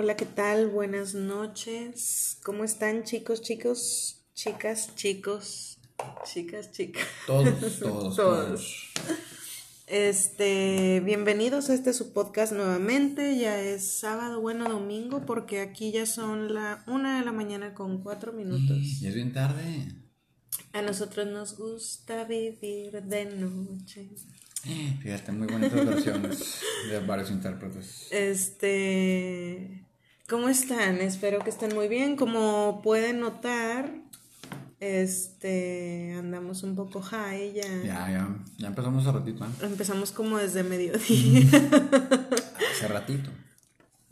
Hola, ¿qué tal? Buenas noches. ¿Cómo están chicos, chicos, chicas, chicos, chicas, chicas? Todos, todos, todos. Este, bienvenidos a este su podcast nuevamente. Ya es sábado, bueno, domingo, porque aquí ya son la una de la mañana con cuatro minutos. Y es bien tarde. A nosotros nos gusta vivir de noche. Fíjate, muy bonitas versiones de varios intérpretes. Este, ¿cómo están? Espero que estén muy bien. Como pueden notar, este, andamos un poco high ya. Ya, ya, ya empezamos hace ratito. ¿eh? Empezamos como desde mediodía. Hace ratito.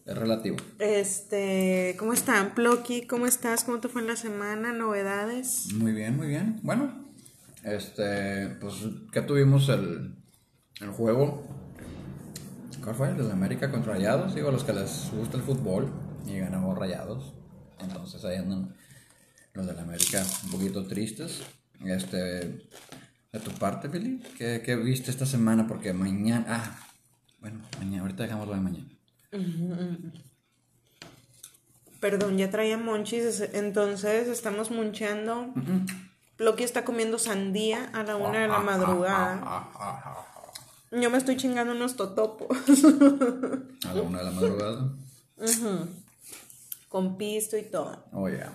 Es relativo. Este, ¿cómo están? Plocky, ¿cómo estás? ¿Cómo te fue en la semana? ¿Novedades? Muy bien, muy bien. Bueno, este, pues, ¿qué tuvimos el, el juego? ¿Cuál fue? El de América contra Rayados. Digo, a los que les gusta el fútbol y ganamos Rayados. Entonces ahí andan los de la América un poquito tristes. Este, de tu parte, Billy, ¿qué, qué viste esta semana? Porque mañana, ah, bueno, mañana, ahorita dejamos lo de mañana. Perdón, ya traía monchis, entonces estamos muncheando. Plocky está comiendo sandía a la una de la madrugada. Yo me estoy chingando unos totopos. A la una de la madrugada. Con pisto y todo. Oh, yeah.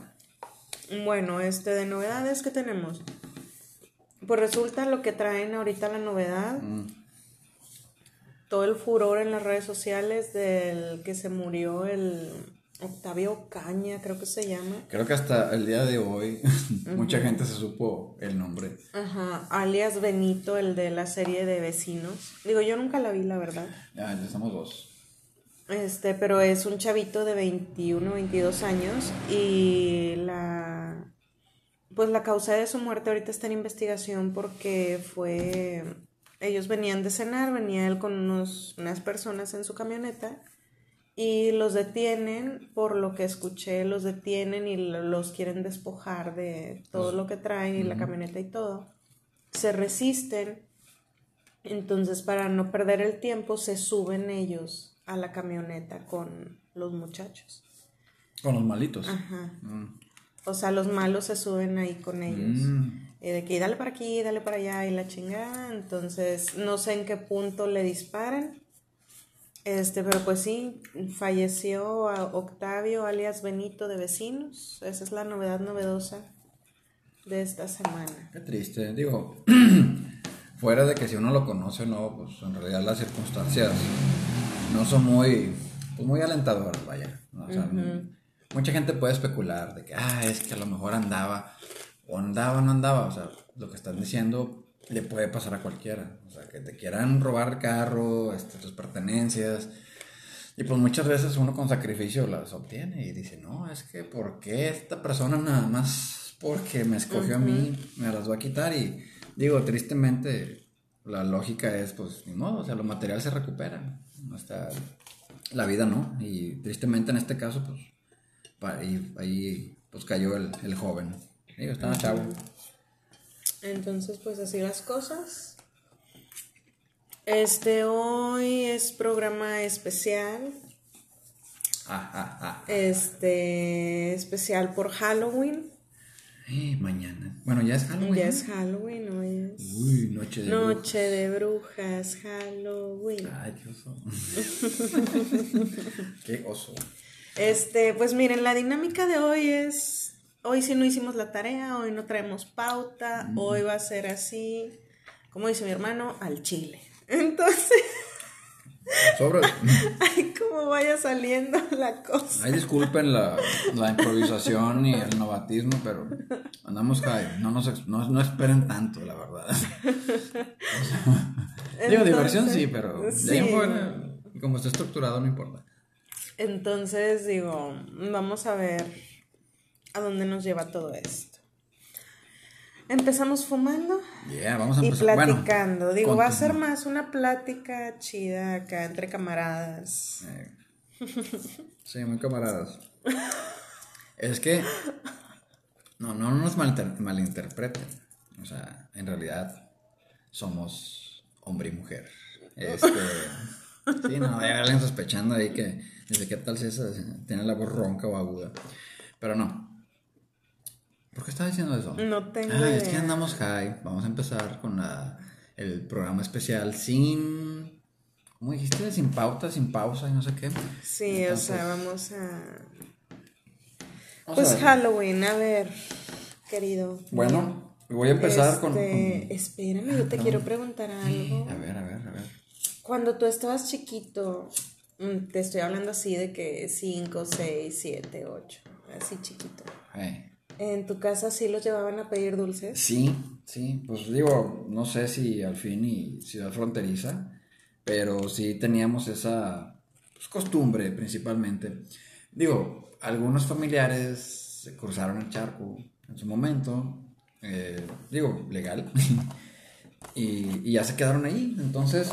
Bueno, este de novedades que tenemos. Pues resulta lo que traen ahorita la novedad. Mm. Todo el furor en las redes sociales del que se murió el Octavio Caña, creo que se llama. Creo que hasta el día de hoy mucha gente se supo el nombre. Ajá, alias Benito, el de la serie de vecinos. Digo, yo nunca la vi, la verdad. Ya, ya somos dos. Este, pero es un chavito de 21, 22 años y la pues la causa de su muerte ahorita está en investigación porque fue ellos venían de cenar, venía él con unos, unas personas en su camioneta y los detienen, por lo que escuché, los detienen y lo- los quieren despojar de todo lo que traen y la camioneta y todo. Se resisten, entonces para no perder el tiempo se suben ellos a la camioneta con los muchachos. Con los malitos. Ajá. Mm. O sea, los malos se suben ahí con ellos. Mm. Y de que dale para aquí, dale para allá y la chingada. Entonces, no sé en qué punto le disparan. Este, pero pues sí, falleció a Octavio alias Benito de Vecinos. Esa es la novedad novedosa de esta semana. Qué triste. Digo, fuera de que si uno lo conoce o no, pues en realidad las circunstancias no son muy, pues muy alentadoras, vaya. ¿no? O sea, Mucha gente puede especular de que, ah, es que a lo mejor andaba, o andaba o no andaba. O sea, lo que están diciendo le puede pasar a cualquiera. O sea, que te quieran robar el carro, este, tus pertenencias. Y pues muchas veces uno con sacrificio las obtiene y dice, no, es que ¿por qué esta persona nada más porque me escogió a mí me las va a quitar? Y digo, tristemente la lógica es, pues, ni modo, o sea, lo material se recupera. Sea, la vida no. Y tristemente en este caso, pues, ahí, ahí pues cayó el, el joven. Digo, estaba chavo. Entonces, pues así las cosas. Este hoy es programa especial. Ah, ah, ah. Este especial por Halloween. Eh, mañana. Bueno, ya es Halloween. Ya ¿no? es Halloween, hoy es Uy, noche de Noche de brujas, Halloween. Ay, qué oso. qué oso. Este, pues miren, la dinámica de hoy es, hoy sí no hicimos la tarea, hoy no traemos pauta, hoy va a ser así, como dice mi hermano, al chile. Entonces, Sobre. ay, cómo vaya saliendo la cosa. Ay, disculpen la, la improvisación y el novatismo, pero andamos high. No, nos, no, no esperen tanto, la verdad. Digo, diversión sí, pero sí. fuera, como está estructurado, no importa. Entonces, digo, vamos a ver a dónde nos lleva todo esto. Empezamos fumando. Yeah, vamos a Y empezar. Bueno, platicando, digo, va a ser más una plática chida acá entre camaradas. Eh, Sí, muy camaradas. Es que. No, no nos malinter- malinterpreten. O sea, en realidad somos hombre y mujer. Este. Sí, no, hay alguien sospechando ahí que Dice, ¿qué tal si esa tiene la voz ronca o aguda? Pero no. ¿Por qué estaba diciendo eso? No tengo Ah, es que andamos high. Vamos a empezar con la, el programa especial sin... ¿Cómo dijiste? Sin pauta, sin pausa y no sé qué. Sí, Entonces, o sea, vamos a... vamos Pues a. Halloween, a ver, querido. Bueno, voy a empezar con, Este, con- Espérame, yo te quiero preguntar algo. A ver, a ver, a ver. Cuando tú estabas chiquito, mm, te estoy hablando así de que 5, 6, 7, 8, así chiquito. Hey. ¿En tu casa sí los llevaban a pedir dulces? Sí, sí, pues digo, no sé si al fin y ciudad fronteriza, pero sí teníamos esa pues, costumbre principalmente. Digo, algunos familiares se cruzaron el charco en su momento, eh, digo, legal, y, y ya se quedaron ahí. Entonces,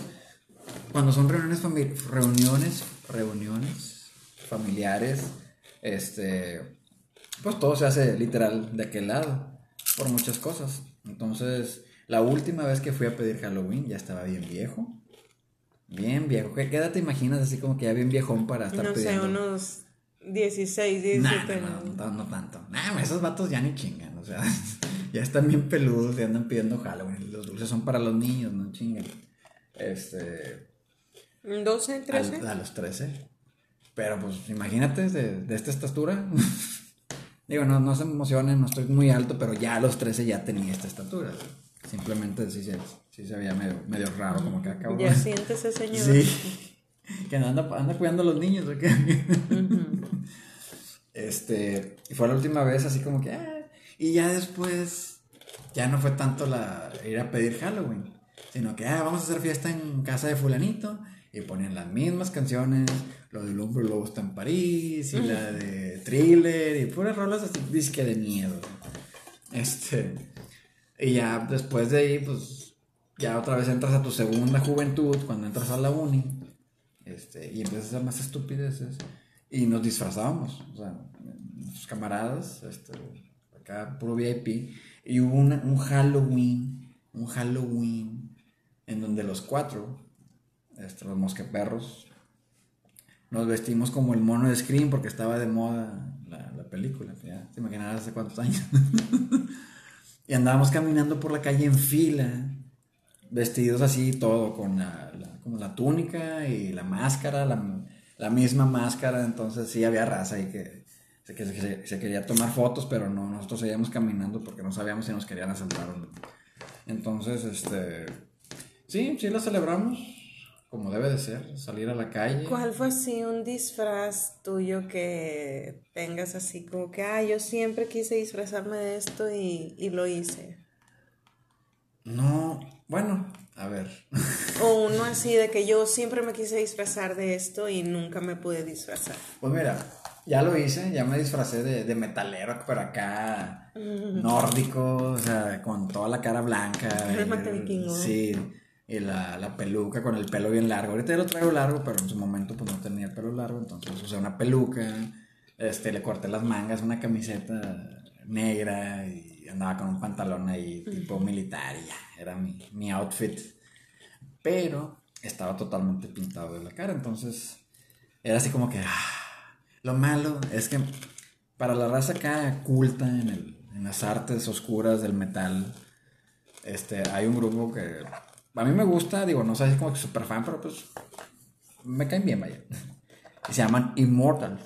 cuando son reuniones, reuniones, reuniones familiares, este, pues todo se hace literal de aquel lado, por muchas cosas. Entonces, la última vez que fui a pedir Halloween ya estaba bien viejo. Bien viejo. ¿Qué, edad te imaginas así como que ya bien viejón para estar No sé, pidiendo? unos 16, Nah, 17 no, años. no, no tanto. Nah, esos vatos ya ni chingan, o sea, ya están bien peludos y andan pidiendo Halloween. Los dulces son para los niños, no chingan. Este, 12, 13. al- a, los 13. Pero pues imagínate de, de esta estatura. Digo, no, no se emocionen, no estoy muy alto, pero ya a los 13 ya tenía esta estatura. Simplemente sí se, sí se veía medio, medio raro, como que acabo Ya siéntese, señor. Sí. Que anda, anda cuidando a los niños, ¿o qué? Este, y fue la última vez así como que, ah, y ya después, ya no fue tanto la ir a pedir Halloween, sino que, ah, vamos a hacer fiesta en casa de fulanito, y ponían las mismas canciones, lo del hombre lobo está en París, y la de Thriller, y puras rolas así, disque de miedo. Este, y ya después de ahí, pues, ya otra vez entras a tu segunda juventud, cuando entras a la uni, este, y empiezas a hacer más estupideces, y nos disfrazábamos, o sea, nuestros camaradas, este, acá, puro VIP, y hubo una- un Halloween, un Halloween, en donde los cuatro, este, los mosqueperros, nos vestimos como el mono de Scream porque estaba de moda la, la película, ya te imaginarás hace cuántos años. y andábamos caminando por la calle en fila, vestidos así, todo, con la, la- como la túnica y la máscara, la, la misma máscara, entonces sí había raza ahí que, se, que se- se quería tomar fotos, pero no, nosotros seguíamos caminando porque no sabíamos si nos querían asaltar o no. Entonces, este, sí, sí lo celebramos como debe de ser, salir a la calle. ¿Cuál fue así un disfraz tuyo que tengas así como que, ah, yo siempre quise disfrazarme de esto y, y lo hice? No, bueno, a ver. O uno así de que yo siempre me quise disfrazar de esto y nunca me pude disfrazar. Pues mira, ya lo hice, ya me disfracé de, de metalero, pero acá nórdico, o sea, con toda la cara blanca. El. Sí, y la, la peluca con el pelo bien largo. Ahorita ya lo traigo largo, pero en su momento pues no tenía el pelo largo, entonces usé una peluca, este, le corté las mangas, una camiseta negra y andaba con un pantalón ahí tipo militar y ya, era mi, mi outfit. Pero estaba totalmente pintado de la cara, entonces era así como que... ah, lo malo es que para la raza acá culta en, el- en las artes oscuras del metal, este, hay un grupo que a mí me gusta, digo, no sé si como que super fan, pero pues me caen bien, vaya. Y se llaman Immortal.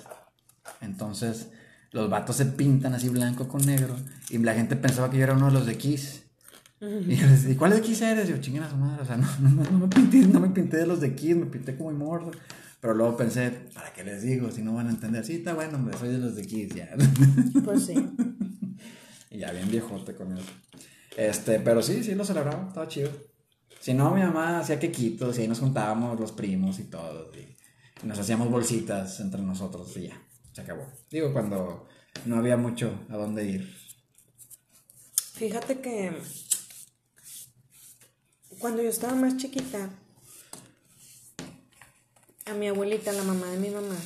Entonces, los vatos se pintan así blanco con negro y la gente pensaba que yo era uno de los de Kiss. Y yo les dije, ¿cuál de Kiss eres? Y yo, chinguen a su madre, o sea, no, no, no, no me pinté, no me pinté de los de Kiss, me pinté como Immortal. Pero luego pensé, ¿para qué les digo? Si no van a entender, sí, está bueno, hombre, soy de los de Kiss, ya. Pues sí. Y ya bien viejote con eso. Este, pero sí, sí lo celebraba, estaba chido. Si no, mi mamá hacía quequitos y ahí nos juntábamos los primos y todos. Y, y nos hacíamos bolsitas entre nosotros y ya, se acabó. Digo, cuando no había mucho a dónde ir. Fíjate que cuando yo estaba más chiquita, a mi abuelita, la mamá de mi mamá,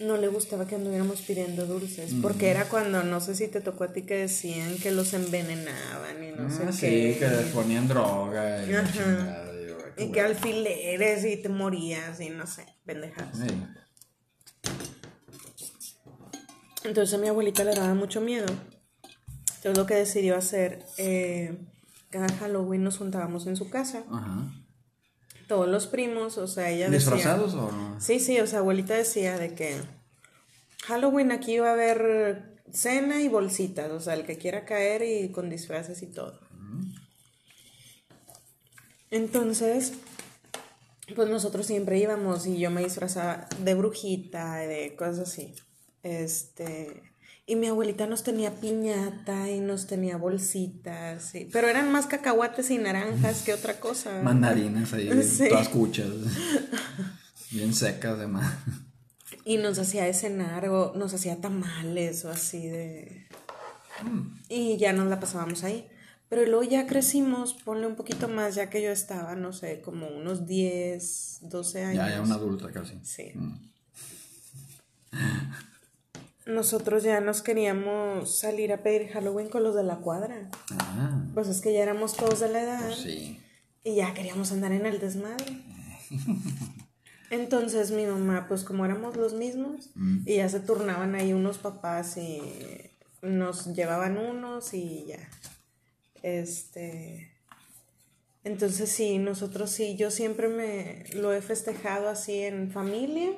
no le gustaba que anduviéramos pidiendo dulces, porque era cuando, no sé si te tocó a ti que decían que los envenenaban y no ah, sé sí, qué. Sí, que les ponían droga y, Ajá. Chingada, y, y que alfileres y te morías y no sé, pendejadas. Entonces a mi abuelita le daba mucho miedo. Entonces lo que decidió hacer, eh, cada Halloween nos juntábamos en su casa. Ajá todos los primos, o sea, ella ¿Disfrazados o no? Sí, sí, o sea, abuelita decía de que Halloween aquí va a haber cena y bolsitas, o sea, el que quiera caer y con disfraces y todo. Entonces, pues nosotros siempre íbamos y yo me disfrazaba de brujita, de cosas así. Este, y mi abuelita nos tenía piñata y nos tenía bolsitas, sí, pero eran más cacahuates y naranjas que otra cosa. Mandarinas ahí, todas cuchas. bien secas además. Y nos hacía cenar o nos hacía tamales o así de... Y ya nos la pasábamos ahí. Pero luego ya crecimos, ponle un poquito más, ya que yo estaba, no sé, como unos 10, 12 años. Ya, ya una adulta casi. Sí. Mm. Nosotros ya nos queríamos salir a pedir Halloween con los de la cuadra. Ah. Pues es que ya éramos todos de la edad. Pues sí. Y ya queríamos andar en el desmadre. Entonces mi mamá, pues como éramos los mismos, mm. y ya se turnaban ahí unos papás y nos llevaban unos y ya. Este. Entonces sí, nosotros sí, yo siempre me lo he festejado así en familia,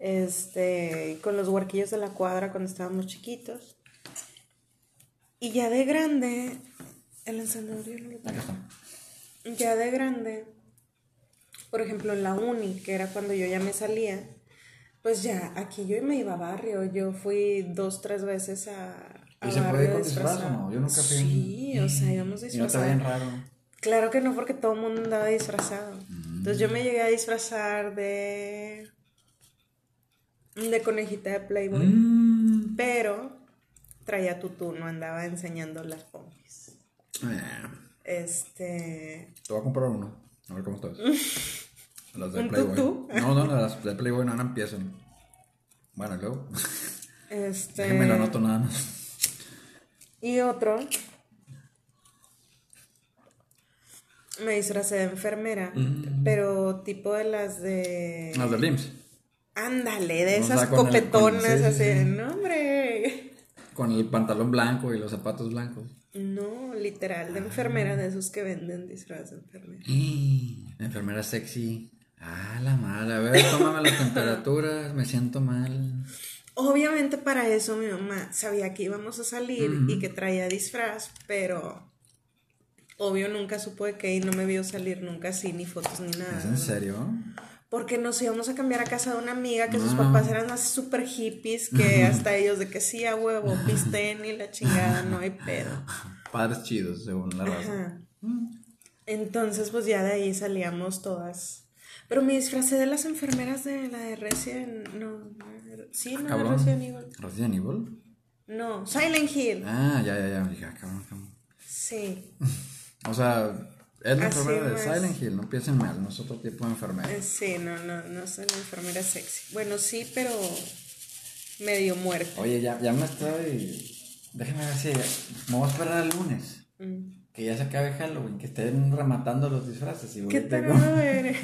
este, con los huarquillos de la cuadra cuando estábamos chiquitos. Y ya de grande, el encendedor Ya de grande, por ejemplo, en la uni, que era cuando yo ya me salía, pues ya, aquí yo me iba a barrio, yo fui dos, tres veces a... ¿Y se puede con disfraz o no? Yo nunca fui. Sí, o sea, íbamos disfrazados. ¿Y no te bien raro? Claro que no, porque todo el mundo andaba disfrazado. Entonces yo me llegué a disfrazar de... de conejita de Playboy. Mm. Pero traía tutú, no andaba enseñando las pompis. Ah. Este... Te voy a comprar uno, a ver cómo estás. Las de Playboy. No, no, las de Playboy no, empiezan. Bueno, luego. Este. Déjenme lo anoto nada más. Y otro. Me disfrazé de enfermera, mm. pero tipo de las de. Las de LIMS. Ándale, de esas copetonas así. No, hombre. Con el pantalón blanco y los zapatos blancos. No, literal, de enfermera, de esos que venden disfraz de enfermera. enfermera sexy. Ah, la mala. A ver, tómame las temperaturas, me siento mal. Obviamente para eso mi mamá sabía que íbamos a salir y que traía disfraz, pero obvio nunca supo de qué y no me vio salir nunca así, ni fotos ni nada. ¿Es en serio? Porque nos íbamos a cambiar a casa de una amiga que sus papás eran así súper hippies que hasta ellos de que sí a huevo, pisten y la chingada, no hay pedo. Padres chidos, según la raza. Entonces, pues ya de ahí salíamos todas pero me disfracé de las enfermeras de la de Resident. No, sí, no, de Resident Evil. ¿Resident Evil? No, Silent Hill. Ah, ya, ya, ya. Dije, ah, cabrón, cabrón. Sí. o sea, es la enfermera de Silent Hill, no piensen mal, no es otro tipo de enfermera. Eh, sí, no, no, no soy la enfermera sexy. Bueno, sí, pero medio muerta. Oye, ya, ya me estoy. Déjame ver si. Me voy a esperar el lunes. Mm que ya se acabe Halloween, que estén rematando los disfraces. Y ¿Qué tal eres?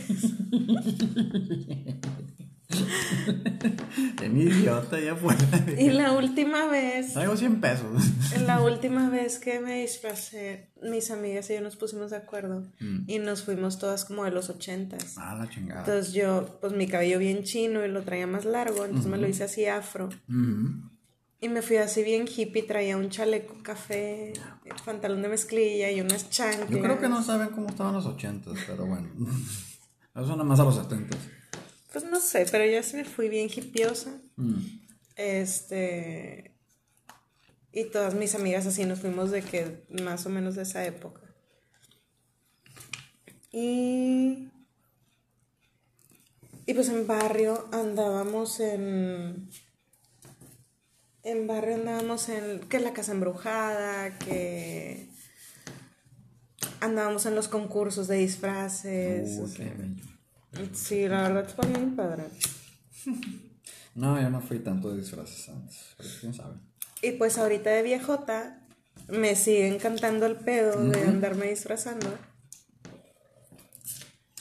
En idiota, ya fue. Y la última vez. Traigo 100 pesos. La última vez que me disfracé, mis amigas y yo nos pusimos de acuerdo. Mm. Y nos fuimos todas como de los ochentas. Ah, la chingada. Entonces yo, pues mi cabello bien chino y lo traía más largo, entonces me lo hice así afro. Y me fui así bien hippie, traía un chaleco café, pantalón de mezclilla y unas chanclas. Yo creo que no saben cómo estaban los ochentas, pero bueno. Eso nada más a los setentas. Pues no sé, pero yo sí me fui bien hippiosa. Mm. Este. Y todas mis amigas así nos fuimos de que más o menos de esa época. Y. Y pues en barrio andábamos en en barrio andábamos en que la casa embrujada, que andábamos en los concursos de disfraces. Sí, la verdad fue bien padre. No, yo no fui tanto de disfraces antes, pero quién sabe. Y pues ahorita de viejota me sigue encantando el pedo de andarme disfrazando.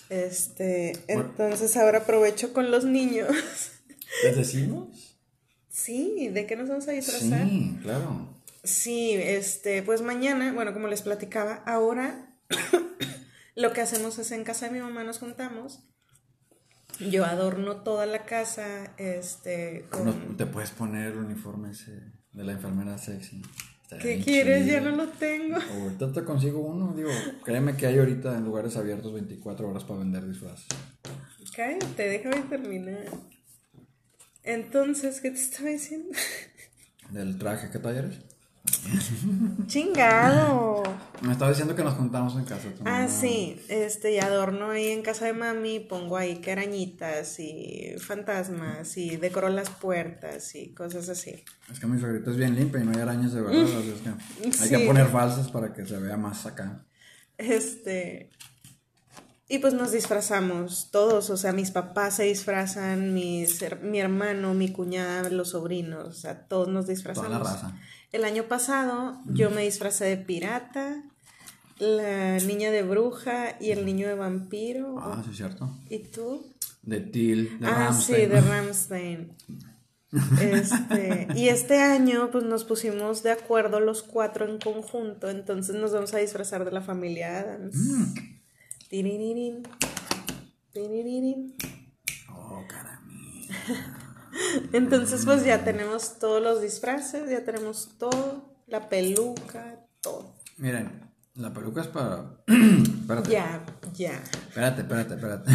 Este, entonces ahora aprovecho con los niños. ¿Les decimos? Sí, ¿de qué nos vamos a disfrazar? Sí, claro. Sí, este, pues mañana, bueno, como les platicaba, ahora lo que hacemos es en casa de mi mamá nos juntamos. Yo adorno toda la casa, este, con... No, te puedes poner el uniforme ese de la enfermera sexy. Está ¿Qué quieres? Ya no lo tengo. Ahorita te consigo uno, digo, créeme que hay ahorita en lugares abiertos 24 horas para vender disfraces. Cállate, déjame terminar. Entonces, ¿qué te estaba diciendo? Del traje, ¿qué talla eres? Chingado. Me estaba diciendo que nos juntamos en casa. Ah, sí, este, y adorno ahí en casa de mami, pongo ahí que arañitas y fantasmas y decoro las puertas y cosas así. Es que mi suegrita es bien limpia y no hay arañas de verdad, así es que hay Sí. que poner falsas para que se vea más acá. Este, y pues nos disfrazamos todos, o sea, mis papás se disfrazan, mis, mi hermano, mi cuñada, los sobrinos, o sea, todos nos disfrazamos. Toda la raza. El año pasado yo me disfracé de pirata, la niña de bruja y el niño de vampiro. Ah, sí, es cierto. ¿Y tú? De Till, de ah, sí, de Ramstein. Este, y este año pues nos pusimos de acuerdo los cuatro en conjunto, entonces nos vamos a disfrazar de la familia Adams. Mm. Oh, caramelo. Entonces pues ya tenemos todos los disfraces, ya tenemos todo, la peluca, todo. Miren, la peluca es para... espérate, Ya, ya. espérate, espérate, espérate.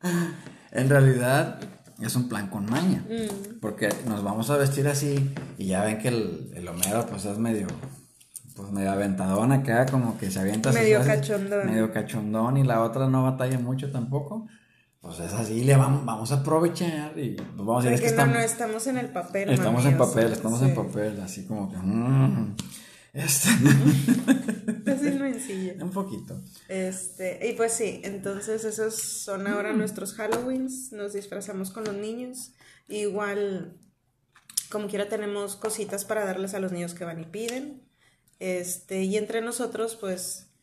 en realidad es un plan con maña. Mm. Porque nos vamos a vestir así y ya ven que el, el Homero pues es medio... Pues medio aventadón acá, como que se avienta Medio cachondón. Medio cachondón y la otra no batalla mucho tampoco. Pues es así, le vamos, vamos a aprovechar y pues vamos a decir es que no, estamos, no, estamos en el papel. estamos mami, en o papel, sea, estamos sí. en papel, así como que... mm, este, no un poquito. Este, y pues sí, entonces esos son ahora nuestros Halloweens, nos disfrazamos con los niños, igual como quiera tenemos cositas para darles a los niños que van y piden. Este, y entre nosotros pues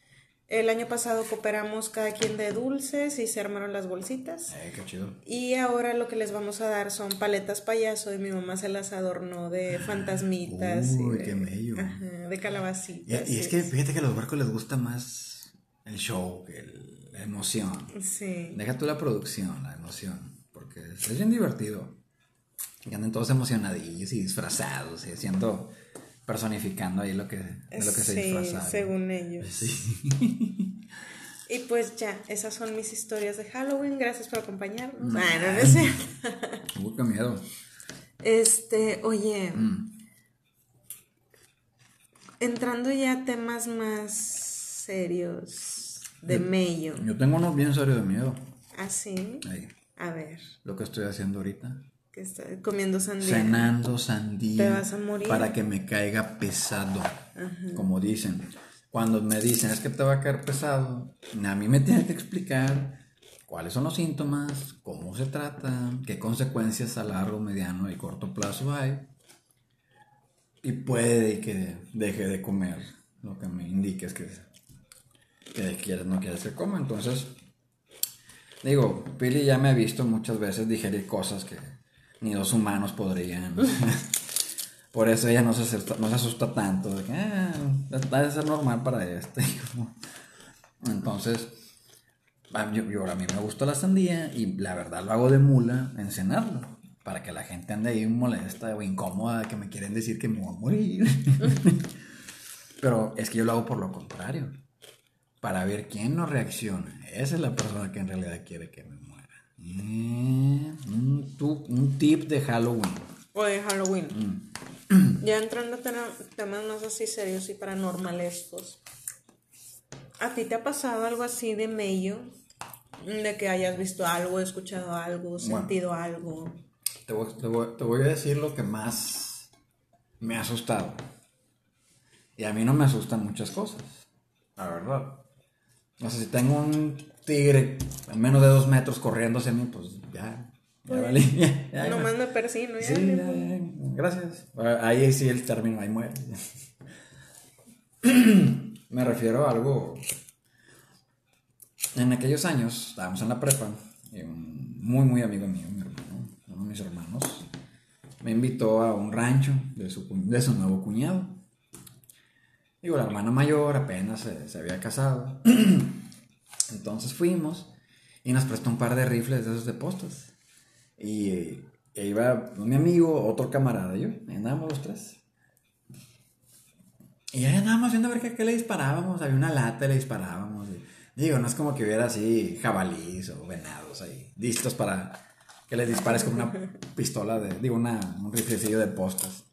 el año pasado cooperamos cada quien de dulces y se armaron las bolsitas. Eh, qué chido. Y ahora lo que les vamos a dar son paletas payaso y mi mamá se las adornó de fantasmitas Uy, y de, qué bello. ajá, de calabacitas. y es que fíjate que a los barcos les gusta más el show que el- la emoción. Sí. Deja tú la producción, la emoción, porque es bien divertido. Y andan todos emocionadillos y disfrazados y haciendo, personificando ahí lo que, de lo que se Sí, disfrazaron. según ellos. Sí. Y pues ya, esas son mis historias de Halloween. Gracias por acompañarnos. Ah, no. Uy, qué miedo. Este, oye, Mm. entrando ya a temas más serios de mello. Yo tengo unos bien serios de miedo. Así, Ahí, a ver, lo que estoy haciendo ahorita. Que comiendo sandía. Cenando sandía. Te vas a morir. Para que me caiga pesado. Como dicen. Cuando me dicen es que te va a caer pesado, a mí me tienen que explicar cuáles son los síntomas, cómo se tratan, qué consecuencias a largo, mediano y corto plazo hay. Y puede que deje de comer lo que me indiques que, que quieres, no quieres que coma. Entonces, digo, Pili ya me ha visto muchas veces digerir cosas que ni los humanos podrían. Por eso ella no se asusta, no se asusta tanto, de que ah, debe ser normal para este. Entonces, yo, yo- a mí me gusta la sandía y la verdad lo hago de mula en cenarlo. Para que la gente ande ahí molesta o incómoda, que me quieren decir que me voy a morir. Pero es que yo lo hago por lo contrario. Para ver quién no reacciona. Esa es la persona que en realidad quiere que me Eh, un, tu- un tip de Halloween. O de Halloween. Mm. Ya entrando a tema- temas más así serios y paranormalescos. ¿A ti te ha pasado algo así de mello? De que hayas visto algo, escuchado algo, sentido algo. Te voy, te voy- te voy a decir lo que más me ha asustado. Y a mí no me asustan muchas cosas. La verdad. No sé, si tengo un tigre a menos de dos metros corriendo hacia mí, pues ya. Ya valí. Ya, ya, Nomás me persino. ya, Sí, ya. ya, gracias. Ahí sí el término, ahí muere. Me refiero a algo. En aquellos años, estábamos en la prepa, y un muy, muy amigo mío, mi hermano, uno de mis hermanos, me invitó a un rancho de su, de su nuevo cuñado. Digo, la hermana mayor apenas se, había casado. Entonces fuimos y nos prestó un par de rifles de esos de postas. Y, iba mi amigo, otro camarada, y yo, andábamos los tres. Y ahí andábamos viendo a ver qué, le disparábamos. Había una lata y le disparábamos. digo, no es como que hubiera así jabalís o venados ahí, listos para que les dispares con una pistola de, digo, un riflecillo de postas.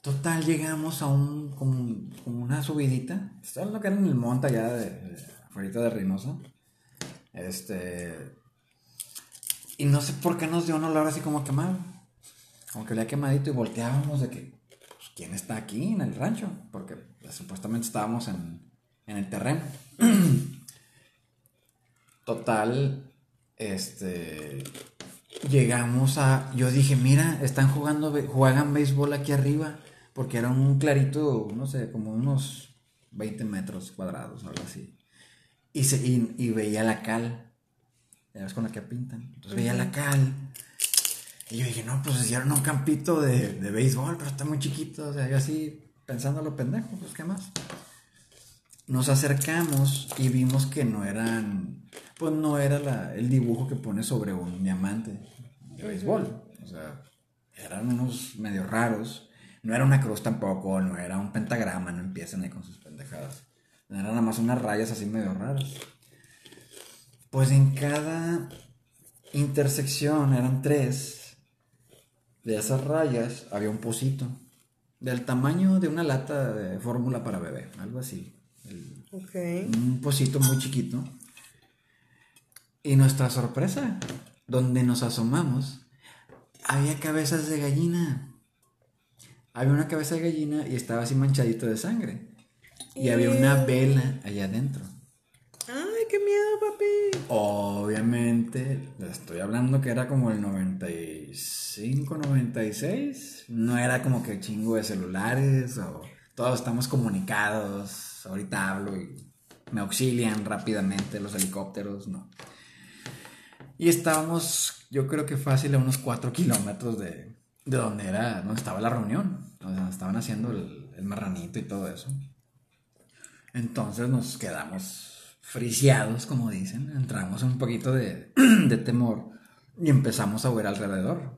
Total, llegamos a un, como, una subidita. Esto es lo que era en el monte allá de, de, de Reynosa. Este. Y no sé por qué nos dio un olor así como quemado. Como que había quemadito y volteábamos de que, pues, ¿quién está aquí en el rancho? Porque pues, supuestamente estábamos en, en el terreno. Total, este llegamos a. Yo dije, mira, están jugando, juegan béisbol aquí arriba. Porque era un clarito, no sé, como unos 20 metros cuadrados, algo así. Y, se, y, veía la cal. Ya ves con la que pintan. Entonces veía la cal. Y yo dije, no, pues hicieron un campito de, de béisbol, pero está muy chiquito. O sea, yo así pensando lo pendejo, pues qué más. Nos acercamos y vimos que no eran, pues no era el dibujo que pone sobre un diamante de béisbol. O sea, eran unos medio raros. No era una cruz tampoco, no era un pentagrama, no empiecen ahí con sus pendejadas. Eran nada más unas rayas así medio raras. Pues en cada intersección eran tres. De esas rayas había un pocito. Del tamaño de una lata de fórmula para bebé, algo así. Un pocito muy chiquito. Y nuestra sorpresa, donde nos asomamos, había cabezas de gallina había una cabeza de gallina y estaba así manchadito de sangre. Y había una vela allá adentro. ¡Ay, qué miedo, papi! Obviamente, estoy hablando que era como el 95, 96. No era como que chingo de celulares o todos estamos comunicados. Ahorita hablo y me auxilian rápidamente los helicópteros, no. Y estábamos, yo creo que fácil a unos 4 kilómetros de, de donde era, donde estaba la reunión, donde estaban haciendo el, el marranito y todo eso. Entonces nos quedamos friciados, como dicen, entramos un poquito de, de temor y empezamos a ver alrededor.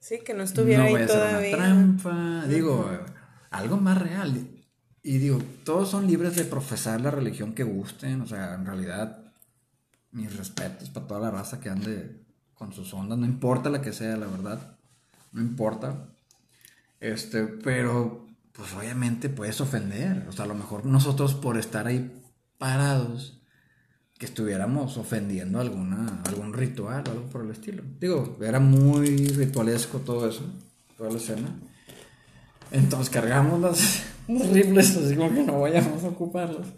sí, que no estuviera no ahí todavía. una trampa, digo, algo más real. Y digo, todos son libres de profesar la religión que gusten, o sea, en realidad, mis respetos para toda la raza que ande con sus ondas, no importa la que sea, la verdad, no importa. Este, pero pues obviamente puedes ofender, o sea, a lo mejor nosotros por estar ahí parados que estuviéramos ofendiendo alguna algún ritual o algo por el estilo. Digo, era muy ritualesco todo eso, toda la escena. Entonces cargamos las, rifles así como que no vayamos a ocuparlos.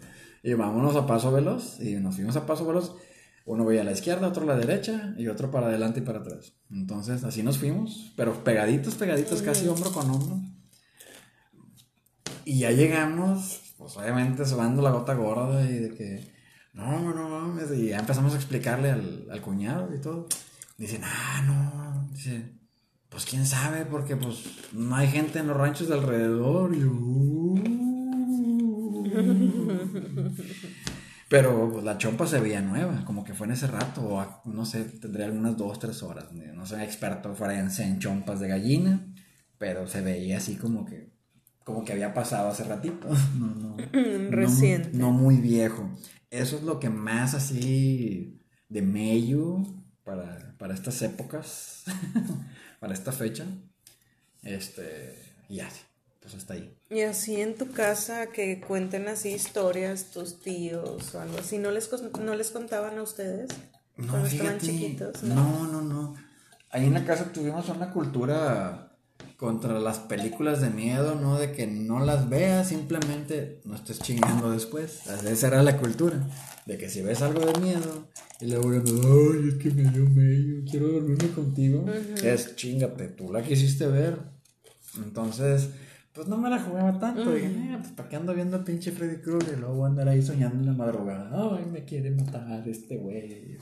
Y vámonos a paso veloz. Y nos fuimos a paso veloz. Uno veía a la izquierda, otro a la derecha y otro para adelante y para atrás. Entonces así nos fuimos, pero pegaditos, pegaditos, casi hombro con hombro. Y ya llegamos, pues obviamente subando la gota gorda y de que, no, no, no, y ya empezamos a explicarle al, al cuñado y todo. Dicen, ah, no, dice, pues quién sabe, porque pues no hay gente en los ranchos de alrededor. Y, uh". Pero pues, la chompa se veía nueva, como que fue en ese rato, o no sé, tendría algunas dos, tres horas. No soy experto forense en chompas de gallina, pero se veía así como que, como que había pasado hace ratito. No, no, Reciente. No, muy viejo. Eso es lo que más así de medio para, para estas épocas, para esta fecha. Este, y así. Pues, hasta ahí. Y así en tu casa que cuenten así historias tus tíos o algo así, ¿no les, no les contaban a ustedes? No, cuando estaban chiquitos. ¿no? no, no, Ahí en la casa tuvimos una cultura contra las películas de miedo, ¿no? De que no las veas, simplemente no estés chingando después. Esa era la cultura. De que si ves algo de miedo y luego, ay, es que me dio medio, quiero dormirme contigo, es chingate, tú la quisiste ver. Entonces, pues no me la jugaba tanto. Dije, eh, pues para qué ando viendo al pinche Freddy Krueger y luego a andar ahí soñando en la madrugada. Ay, me quiere matar este güey.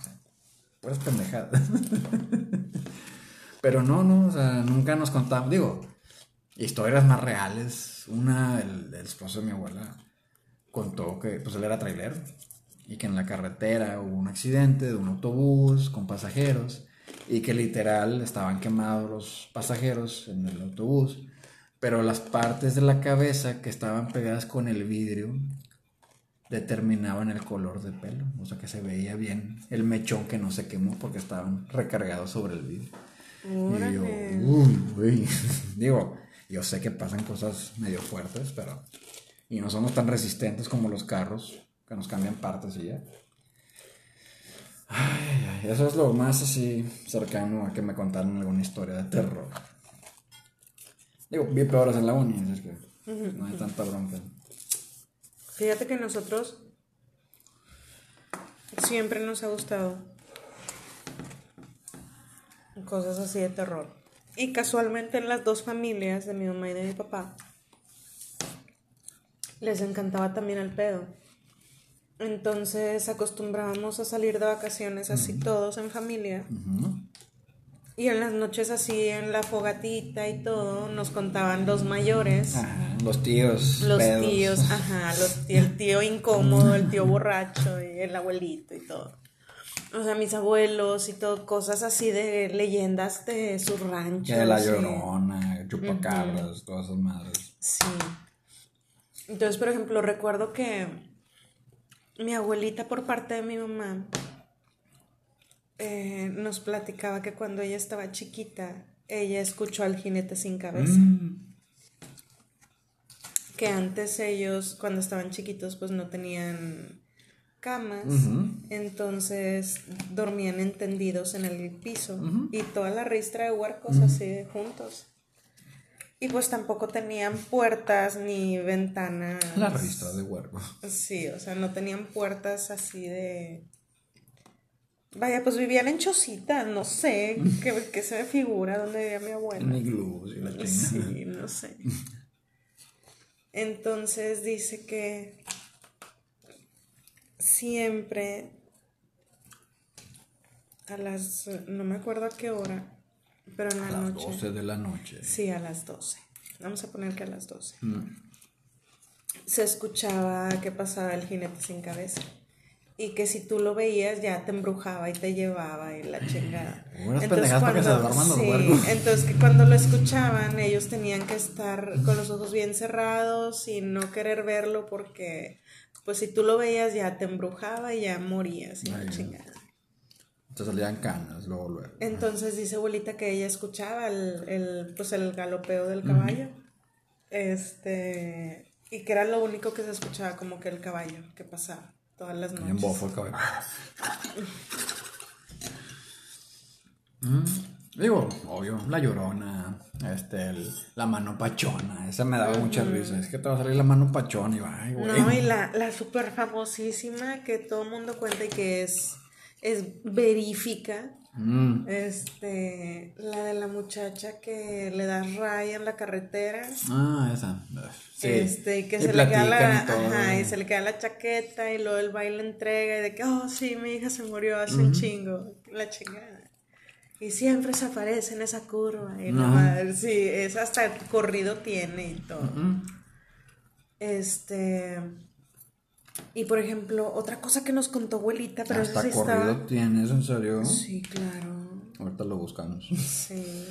Puras pendejadas. Pero no, no, o sea, nunca nos contamos, digo, historias más reales. Una, el, esposo de mi abuela contó que pues él era trailero y que en la carretera hubo un accidente de un autobús con pasajeros y que literal estaban quemados los pasajeros en el autobús, pero las partes de la cabeza que estaban pegadas con el vidrio determinaban el color de pelo, o sea que se veía bien el mechón que no se quemó porque estaban recargados sobre el vidrio. Y yo, uy, uy, digo, yo sé que pasan cosas medio fuertes, pero y no somos tan resistentes como los carros que nos cambian partes y ya. Ay, ay, eso es lo más así cercano a que me contaron alguna historia de terror. Digo, vi peores en la uni, es que no hay tanta bronca. Fíjate que nosotros siempre nos ha gustado cosas así de terror. Y casualmente en las dos familias de mi mamá y de mi papá les encantaba también el pedo. Entonces acostumbrábamos a salir de vacaciones así todos en familia. Y en las noches así, en la fogatita y todo, nos contaban los mayores. los tíos. Los tíos, ajá, los el tío incómodo, el tío borracho, y el abuelito y todo. O sea, mis abuelos y todo, cosas así de leyendas de sus ranchos. De la llorona, chupacabras, todas esas madres. Sí. Entonces, por ejemplo, recuerdo que mi abuelita por parte de mi mamá eh, nos platicaba que cuando ella estaba chiquita, ella escuchó al jinete sin cabeza. Mm. Que antes ellos, cuando estaban chiquitos, pues no tenían camas, entonces dormían entendidos en el piso y toda la ristra de huercos así juntos. Y pues tampoco tenían puertas ni ventanas. La ristra de huercos. Sí, o sea, no tenían puertas así de... Vaya, pues vivían en chocita, no sé, ¿qué, se me figura donde vivía mi abuela? Ni glue, y la Sí, no sé. Entonces dice que siempre a las, no me acuerdo a qué hora, pero en la noche. A las 12 de la noche. Sí, a las 12. Vamos a poner que a las 12. Mm. Se escuchaba que pasaba el jinete sin cabeza. Y que si tú lo veías ya te embrujaba y te llevaba y la chingada. entonces, cuando, sí, entonces que cuando lo escuchaban ellos tenían que estar con los ojos bien cerrados y no querer verlo porque pues si tú lo veías ya te embrujaba y ya morías y la chingada. Te salían canas luego, luego. Entonces dice abuelita que ella escuchaba el, el, pues el galopeo del caballo. Este. Y que era lo único que se escuchaba, como que el caballo que pasaba todas las noches. En bofo el caballo. Mm, digo, obvio, la llorona, este, la mano pachona, esa me daba mucha risa. Es que te va a salir la mano pachona y va, ay, güey. No, y la, la súper famosísima que todo el mundo cuenta y que es es verífica. Mm. Este, la de la muchacha que le da raya en la carretera. Ah, esa. Sí. Este, y que se le queda la, ajá, y se le queda la chaqueta y luego el baile entrega y de que, oh, sí, mi hija se murió hace un chingo, la chingada. Y siempre se aparece en esa curva. Y la madre, sí, es hasta corrido tiene y todo. Este, y por ejemplo, otra cosa que nos contó abuelita, pero Hasta eso corrido tienes, ¿en serio? Sí, claro. Ahorita lo buscamos. Sí.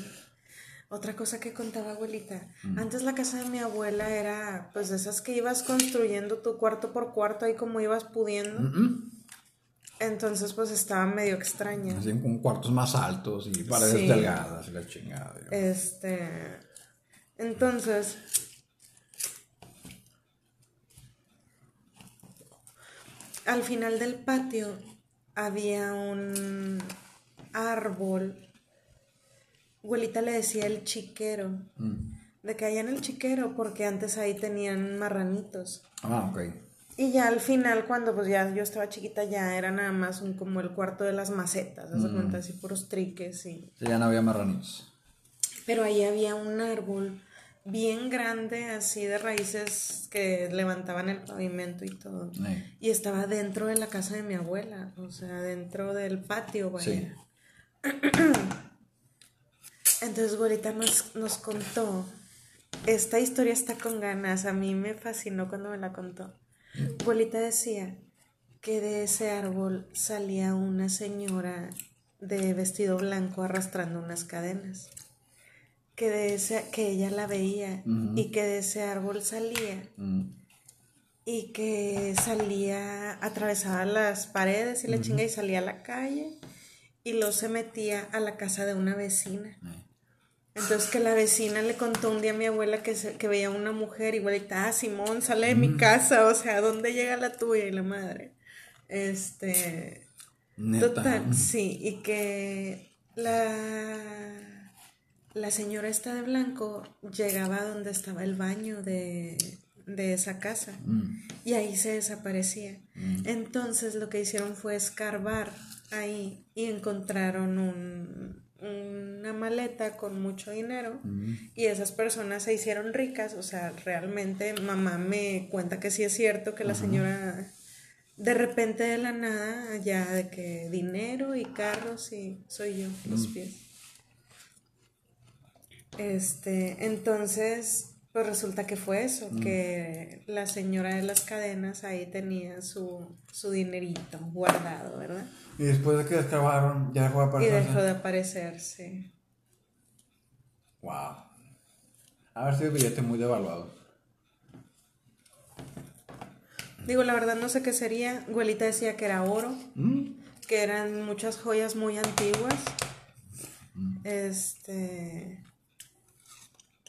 Otra cosa que contaba abuelita. Mm. Antes la casa de mi abuela era pues de esas que ibas construyendo tu cuarto por cuarto ahí como ibas pudiendo. Entonces pues estaba medio extraña. Así con cuartos más altos y paredes delgadas y la chingada. Este. Entonces, al final del patio había un árbol. Abuelita le decía el chiquero. Mm. De que allá en el chiquero, porque antes ahí tenían marranitos. Ah, ok. Y ya al final, cuando pues ya yo estaba chiquita, ya era nada más un, como el cuarto de las macetas, ¿se mm. cuenta? Así puros triques y... ya no había marranitos. Pero ahí había un árbol bien grande, así de raíces que levantaban el pavimento y todo. Y estaba dentro de la casa de mi abuela, o sea, dentro del patio, vaya. entonces abuelita nos, nos contó, esta historia está con ganas, a mí me fascinó cuando me la contó. Abuelita decía que de ese árbol salía una señora de vestido blanco arrastrando unas cadenas. Que, de ese, que ella la veía y que de ese árbol salía. Y que salía, atravesaba las paredes y la chinga y salía a la calle y luego se metía a la casa de una vecina. Entonces que la vecina le contó un día a mi abuela que, que veía una mujer igualita, ah, Simón, sale de mi casa, o sea, ¿dónde llega la tuya y la madre? Este... Total, sí, y que la, la señora esta de blanco llegaba donde estaba el baño de, esa casa mm. y ahí se desaparecía. Mm. Entonces lo que hicieron fue escarbar ahí y encontraron un, una maleta con mucho dinero y esas personas se hicieron ricas, o sea, realmente mamá me cuenta que sí es cierto que la señora de repente de la nada ya de que dinero y carros y soy yo los pies. Este, entonces pues resulta que fue eso, que la señora de las cadenas ahí tenía su, su dinerito guardado, ¿verdad? Y después de que descargaron, ya dejó de aparecer. Y dejó de aparecer, sí. Wow. Haber sido billete muy devaluado. Digo, la verdad no sé qué sería. Abuelita decía que era oro, mm. que eran muchas joyas muy antiguas. Mm. Este.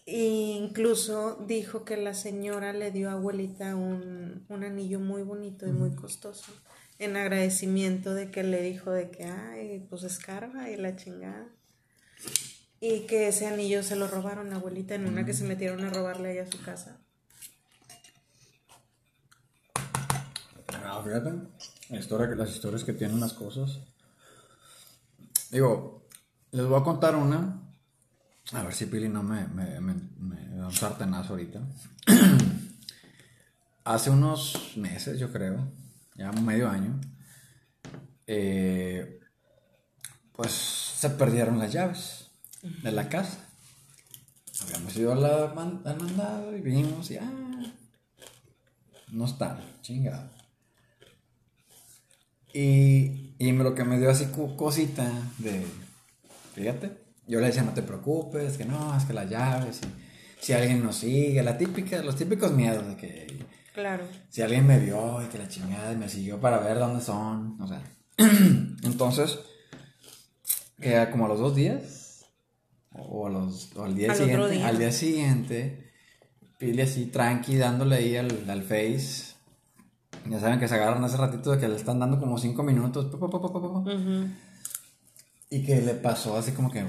Incluso dijo que la señora le dio a abuelita un, un anillo muy bonito y muy costoso en agradecimiento de que le dijo de que, ay, pues escarba y la chingada. Y que ese anillo se lo robaron a abuelita en una que se metieron a robarle ahí a su casa. Ah, fíjate, las historias que tienen las cosas. Digo, les voy a contar una. A ver si Pili no me, me, me, me da un sartenazo ahorita. Hace unos meses, yo creo, llevamos medio año, eh, pues se perdieron las llaves de la casa. Habíamos ido al mandado y vinimos y ah, no están, chingado. Y, y lo que me dio así cosita de, fíjate, yo le decía, no te preocupes, que no, es que las llaves, y, si alguien nos sigue, la típica, los típicos miedos de que Claro. Si alguien me vio y que la chingada y me siguió para ver dónde son, o sea. Entonces, que como a los dos días, o, a los, al día siguiente, al día siguiente, pile así tranqui, dándole ahí al, al face. Ya saben que se agarran hace ratito de que le están dando como cinco minutos. Y que le pasó así como que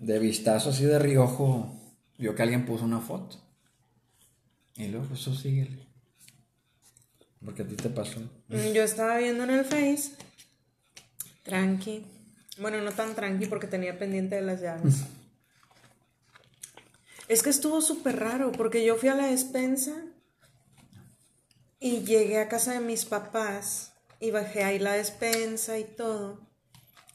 de vistazo así de riojo, vio que alguien puso una foto. Y luego, pues, eso síguele. Porque a ti te pasó. Mm, yo estaba viendo en el Face. Tranqui. Bueno, no tan tranqui porque tenía pendiente de las llaves. es que estuvo súper raro porque yo fui a la despensa y llegué a casa de mis papás y bajé ahí la despensa y todo.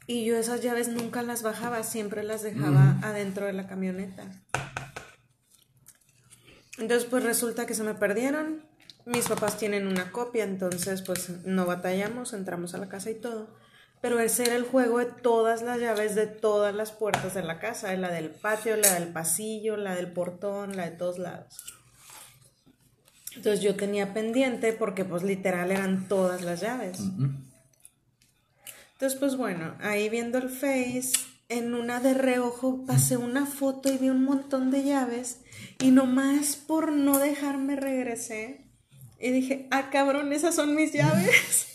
Y yo esas llaves nunca las bajaba, siempre las dejaba adentro de la camioneta. Entonces, pues resulta que se me perdieron. Mis papás tienen una copia, entonces pues no batallamos, entramos a la casa y todo. Pero ese era el juego de todas las llaves de todas las puertas de la casa, la del patio, la del pasillo, la del portón, la de todos lados. Entonces yo tenía pendiente porque pues literal eran todas las llaves. Entonces pues bueno, ahí viendo el face, en una de reojo pasé una foto y vi un montón de llaves y nomás por no dejarme regresé y dije, ah cabrón, esas son mis llaves.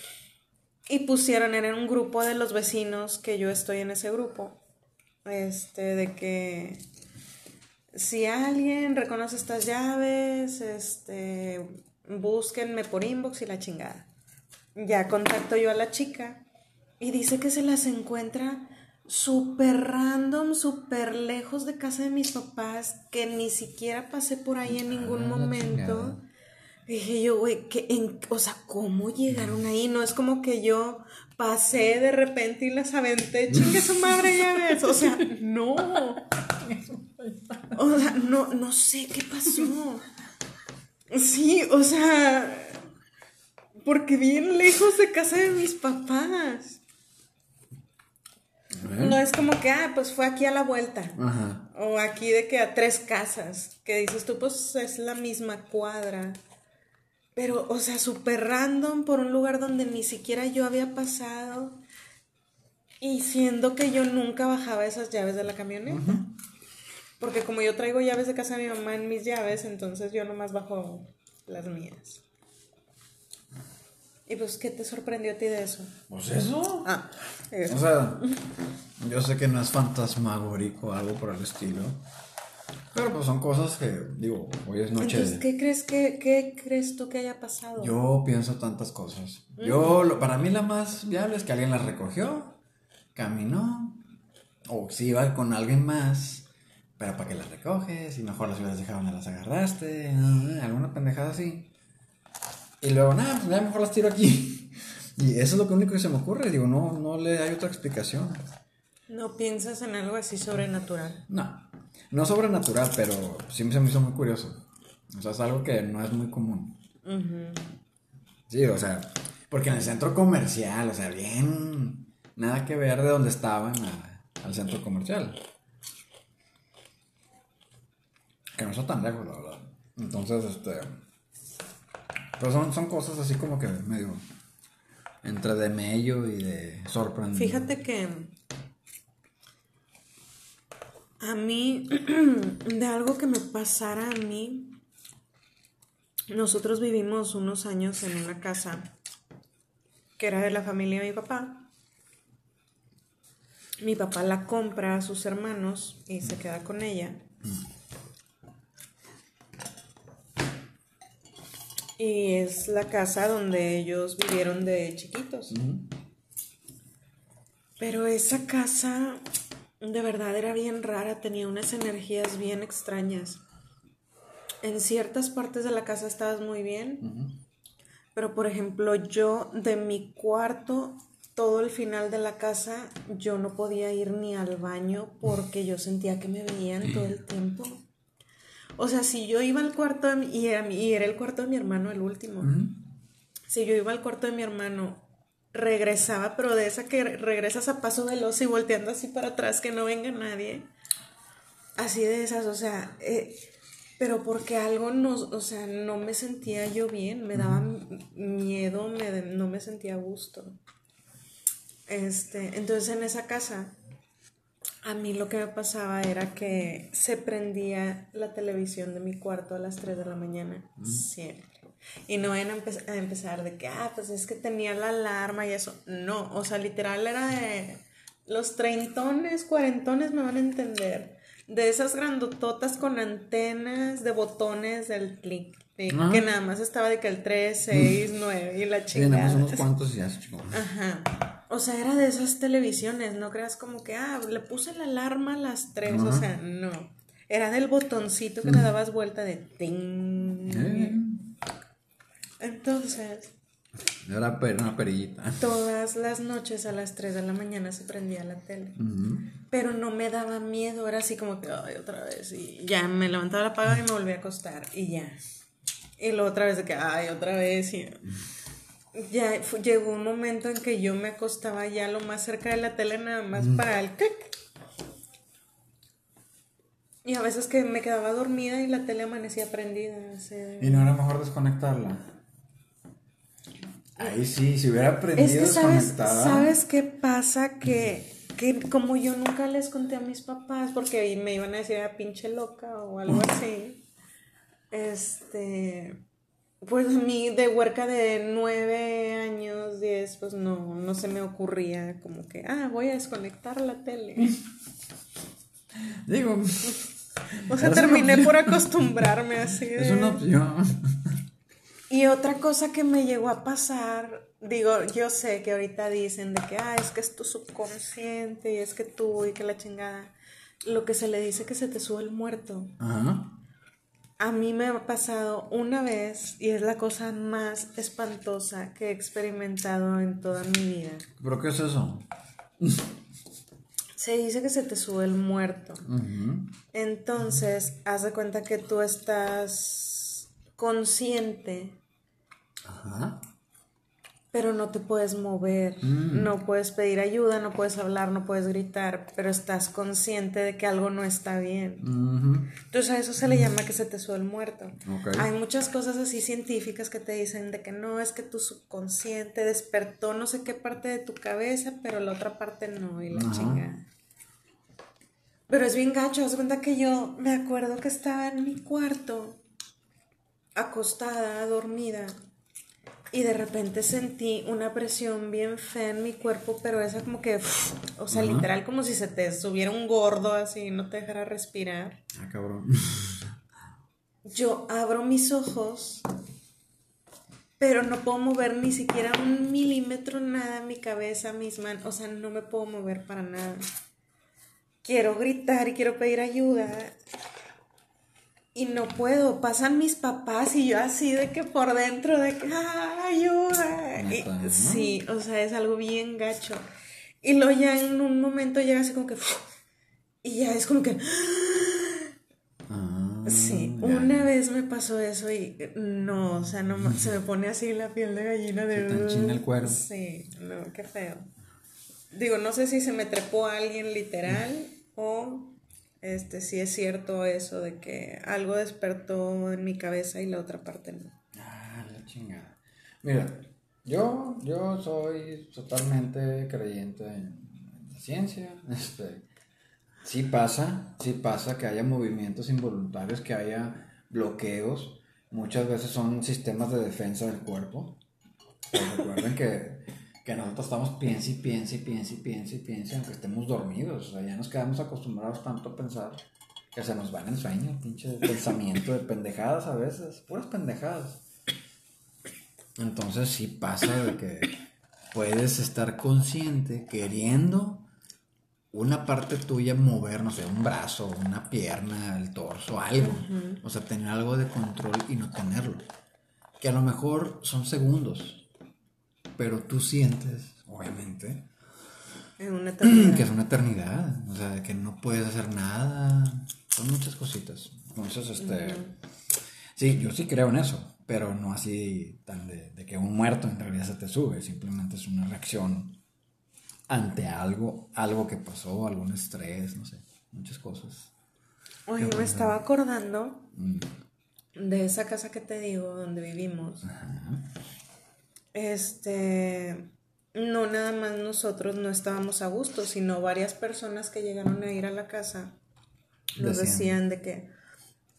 y pusieron, en un grupo de los vecinos que yo estoy en ese grupo, este, de que si alguien reconoce estas llaves, este, búsquenme por inbox y la chingada. Ya contacto yo a la chica y dice que se las encuentra súper random, súper lejos de casa de mis papás, que ni siquiera pasé por ahí en ningún ah, momento. Dije yo, güey, que o sea, ¿cómo llegaron ahí? No es como que yo pasé de repente y las aventé, chingue su madre llaves. O sea, no. O sea, no, no sé qué pasó. Sí, o sea, porque bien lejos de casa de mis papás. No es como que, ah, pues fue aquí a la vuelta. Ajá. O aquí de que a tres casas. Que dices tú, pues es la misma cuadra. Pero, o sea, súper random por un lugar donde ni siquiera yo había pasado. Y siendo que yo nunca bajaba esas llaves de la camioneta. Porque como yo traigo llaves de casa de mi mamá en mis llaves, entonces yo nomás bajo las mías. ¿Y pues qué te sorprendió a ti de eso? Pues eso. Ah, eso. O sea, yo sé que no es fantasmagórico o algo por el estilo. Pero pues son cosas que, digo, hoy es noche Entonces, ¿qué crees, que, qué crees tú que haya pasado? Yo pienso tantas cosas. Yo, para mí la más viable es que alguien las recogió, caminó, o si iba con alguien más, pero para que las recoges, y mejor las hubieras dejado donde las agarraste, alguna pendejada así. Y luego, nada, pues ya mejor las tiro aquí. Y eso es lo único que se me ocurre, digo, no, no le hay otra explicación. ¿No piensas en algo así sobrenatural? No. No sobrenatural, pero siempre se me hizo muy curioso. O sea, es algo que no es muy común. Sí, o sea, porque en el centro comercial, o sea, bien, nada que ver de donde estaban al centro comercial. Que no está tan lejos, la verdad. Entonces, este. Pero son, son cosas así como que medio. Entre de mello y de sorprendente. Fíjate que a mí, de algo que me pasara a mí, nosotros vivimos unos años en una casa que era de la familia de mi papá. Mi papá la compra a sus hermanos y se queda con ella. Y es la casa donde ellos vivieron de chiquitos. Pero esa casa de verdad era bien rara, tenía unas energías bien extrañas. En ciertas partes de la casa estabas muy bien, pero por ejemplo yo de mi cuarto, todo el final de la casa, yo no podía ir ni al baño porque yo sentía que me veían todo el tiempo. O sea, si yo iba al cuarto de y, era, y era el cuarto de mi hermano el último, si yo iba al cuarto de mi hermano regresaba, pero de esa que regresas a paso veloz y volteando así para atrás que no venga nadie. Así de esas, o sea, eh, pero porque algo no, o sea, no me sentía yo bien, me daba miedo, me, no me sentía a gusto. Este, entonces en esa casa, a mí lo que me pasaba era que se prendía la televisión de mi cuarto a las 3 de la mañana, siempre. Y no vayan a, empezar de que, ah, pues es que tenía la alarma y eso. No, o sea, literal era de los treintones, cuarentones me van a entender. De esas grandototas con antenas de botones del clic. Que nada más estaba de que el 3, 6, 9 y la chingada. más unos cuantos y ya Ajá. O sea, era de esas televisiones, no creas como que, ah, le puse la alarma a las 3, o sea, no. Era del botoncito que le dabas vuelta de ting. Eh. Entonces. Era una perillita. Todas las noches a las 3 de la mañana se prendía la tele. Pero no me daba miedo, era así como que, ay, otra vez. Y ya me levantaba la paga y me volví a acostar. Y ya. Y luego otra vez de que, ay, otra vez. Y ya llegó un momento en que yo me acostaba ya lo más cerca de la tele, nada más para el clic. Y a veces que me quedaba dormida y la tele amanecía prendida. ¿Y no era mejor desconectarla? Ahí sí, si hubiera aprendido es que sabes, ¿Sabes qué pasa? Que, que como yo nunca les conté a mis papás, porque me iban a decir era pinche loca o algo así. Este. Pues a mí de huerca de nueve años, diez, pues no, no se me ocurría como que, ah, voy a desconectar la tele. Digo. O sea, terminé por acostumbrarme así. Es una opción. Y otra cosa que me llegó a pasar, digo, yo sé que ahorita dicen de que, ah, es que es tu subconsciente y es que tú y que la chingada, lo que se le dice que se te sube el muerto. Ajá. A mí me ha pasado una vez y es la cosa más espantosa que he experimentado en toda mi vida. ¿Pero qué es eso? Se dice que se te sube el muerto. Entonces, haz de cuenta que tú estás consciente. Ajá pero no te puedes mover, Mm. no puedes pedir ayuda, no puedes hablar, no puedes gritar, pero estás consciente de que algo no está bien. Entonces a eso se le llama que se te sube el muerto. Hay muchas cosas así científicas que te dicen de que no, es que tu subconsciente despertó no sé qué parte de tu cabeza, pero la otra parte no, y la Ajá. chingada. Pero es bien gacho, haz cuenta que yo me acuerdo que estaba en mi cuarto, acostada, dormida, y de repente sentí una presión bien fea en mi cuerpo, pero esa como que, o sea, literal como si se te subiera un gordo así y no te dejara respirar. Ah, cabrón. Yo abro mis ojos, pero no puedo mover ni siquiera un milímetro nada mi cabeza, mis manos, o sea, no me puedo mover para nada. Quiero gritar y quiero pedir ayuda y no puedo. Pasan mis papás y yo así de que por dentro de que ¡ah, ayuda. Y- Neta, ¿no? sí, o sea, es algo bien gacho. Y luego ya en un momento llega así como que y ya es como que Ah, Sí, ya. una vez me pasó eso y no, o sea, no se me pone así la piel de gallina de Se el cuero. Sí, no, qué feo. Digo, no sé si se me trepó alguien literal o este si es cierto eso de que algo despertó en mi cabeza y la otra parte no. Ah, la chingada. Mira, yo, yo soy totalmente creyente en, la ciencia. Este, sí pasa, sí pasa que haya movimientos involuntarios, que haya bloqueos. Muchas veces son sistemas de defensa del cuerpo. Pero recuerden que, que nosotros estamos piense y piense y piense y piense y piense, aunque estemos dormidos. O sea, ya nos quedamos acostumbrados tanto a pensar que se nos va en el sueño, pinche pensamiento de pendejadas a veces, puras pendejadas. Entonces sí pasa de que puedes estar consciente queriendo una parte tuya mover, no sé, un brazo, una pierna, el torso, algo. O sea, tener algo de control y no tenerlo. Que a lo mejor son segundos, pero tú sientes, obviamente, En una eternidad. que es una eternidad. O sea, que no puedes hacer nada. Son muchas cositas. Entonces, este. Sí, yo sí creo en eso. Pero no así tan de, de que un muerto en realidad se te sube. Simplemente es una reacción ante algo, algo que pasó, algún estrés, no sé. Muchas cosas. Oye, me estaba acordando Mm, de esa casa que te digo donde vivimos. ajá. Este, no nada más nosotros no estábamos a gusto, sino varias personas que llegaron a ir a la casa nos Decían. decían de que,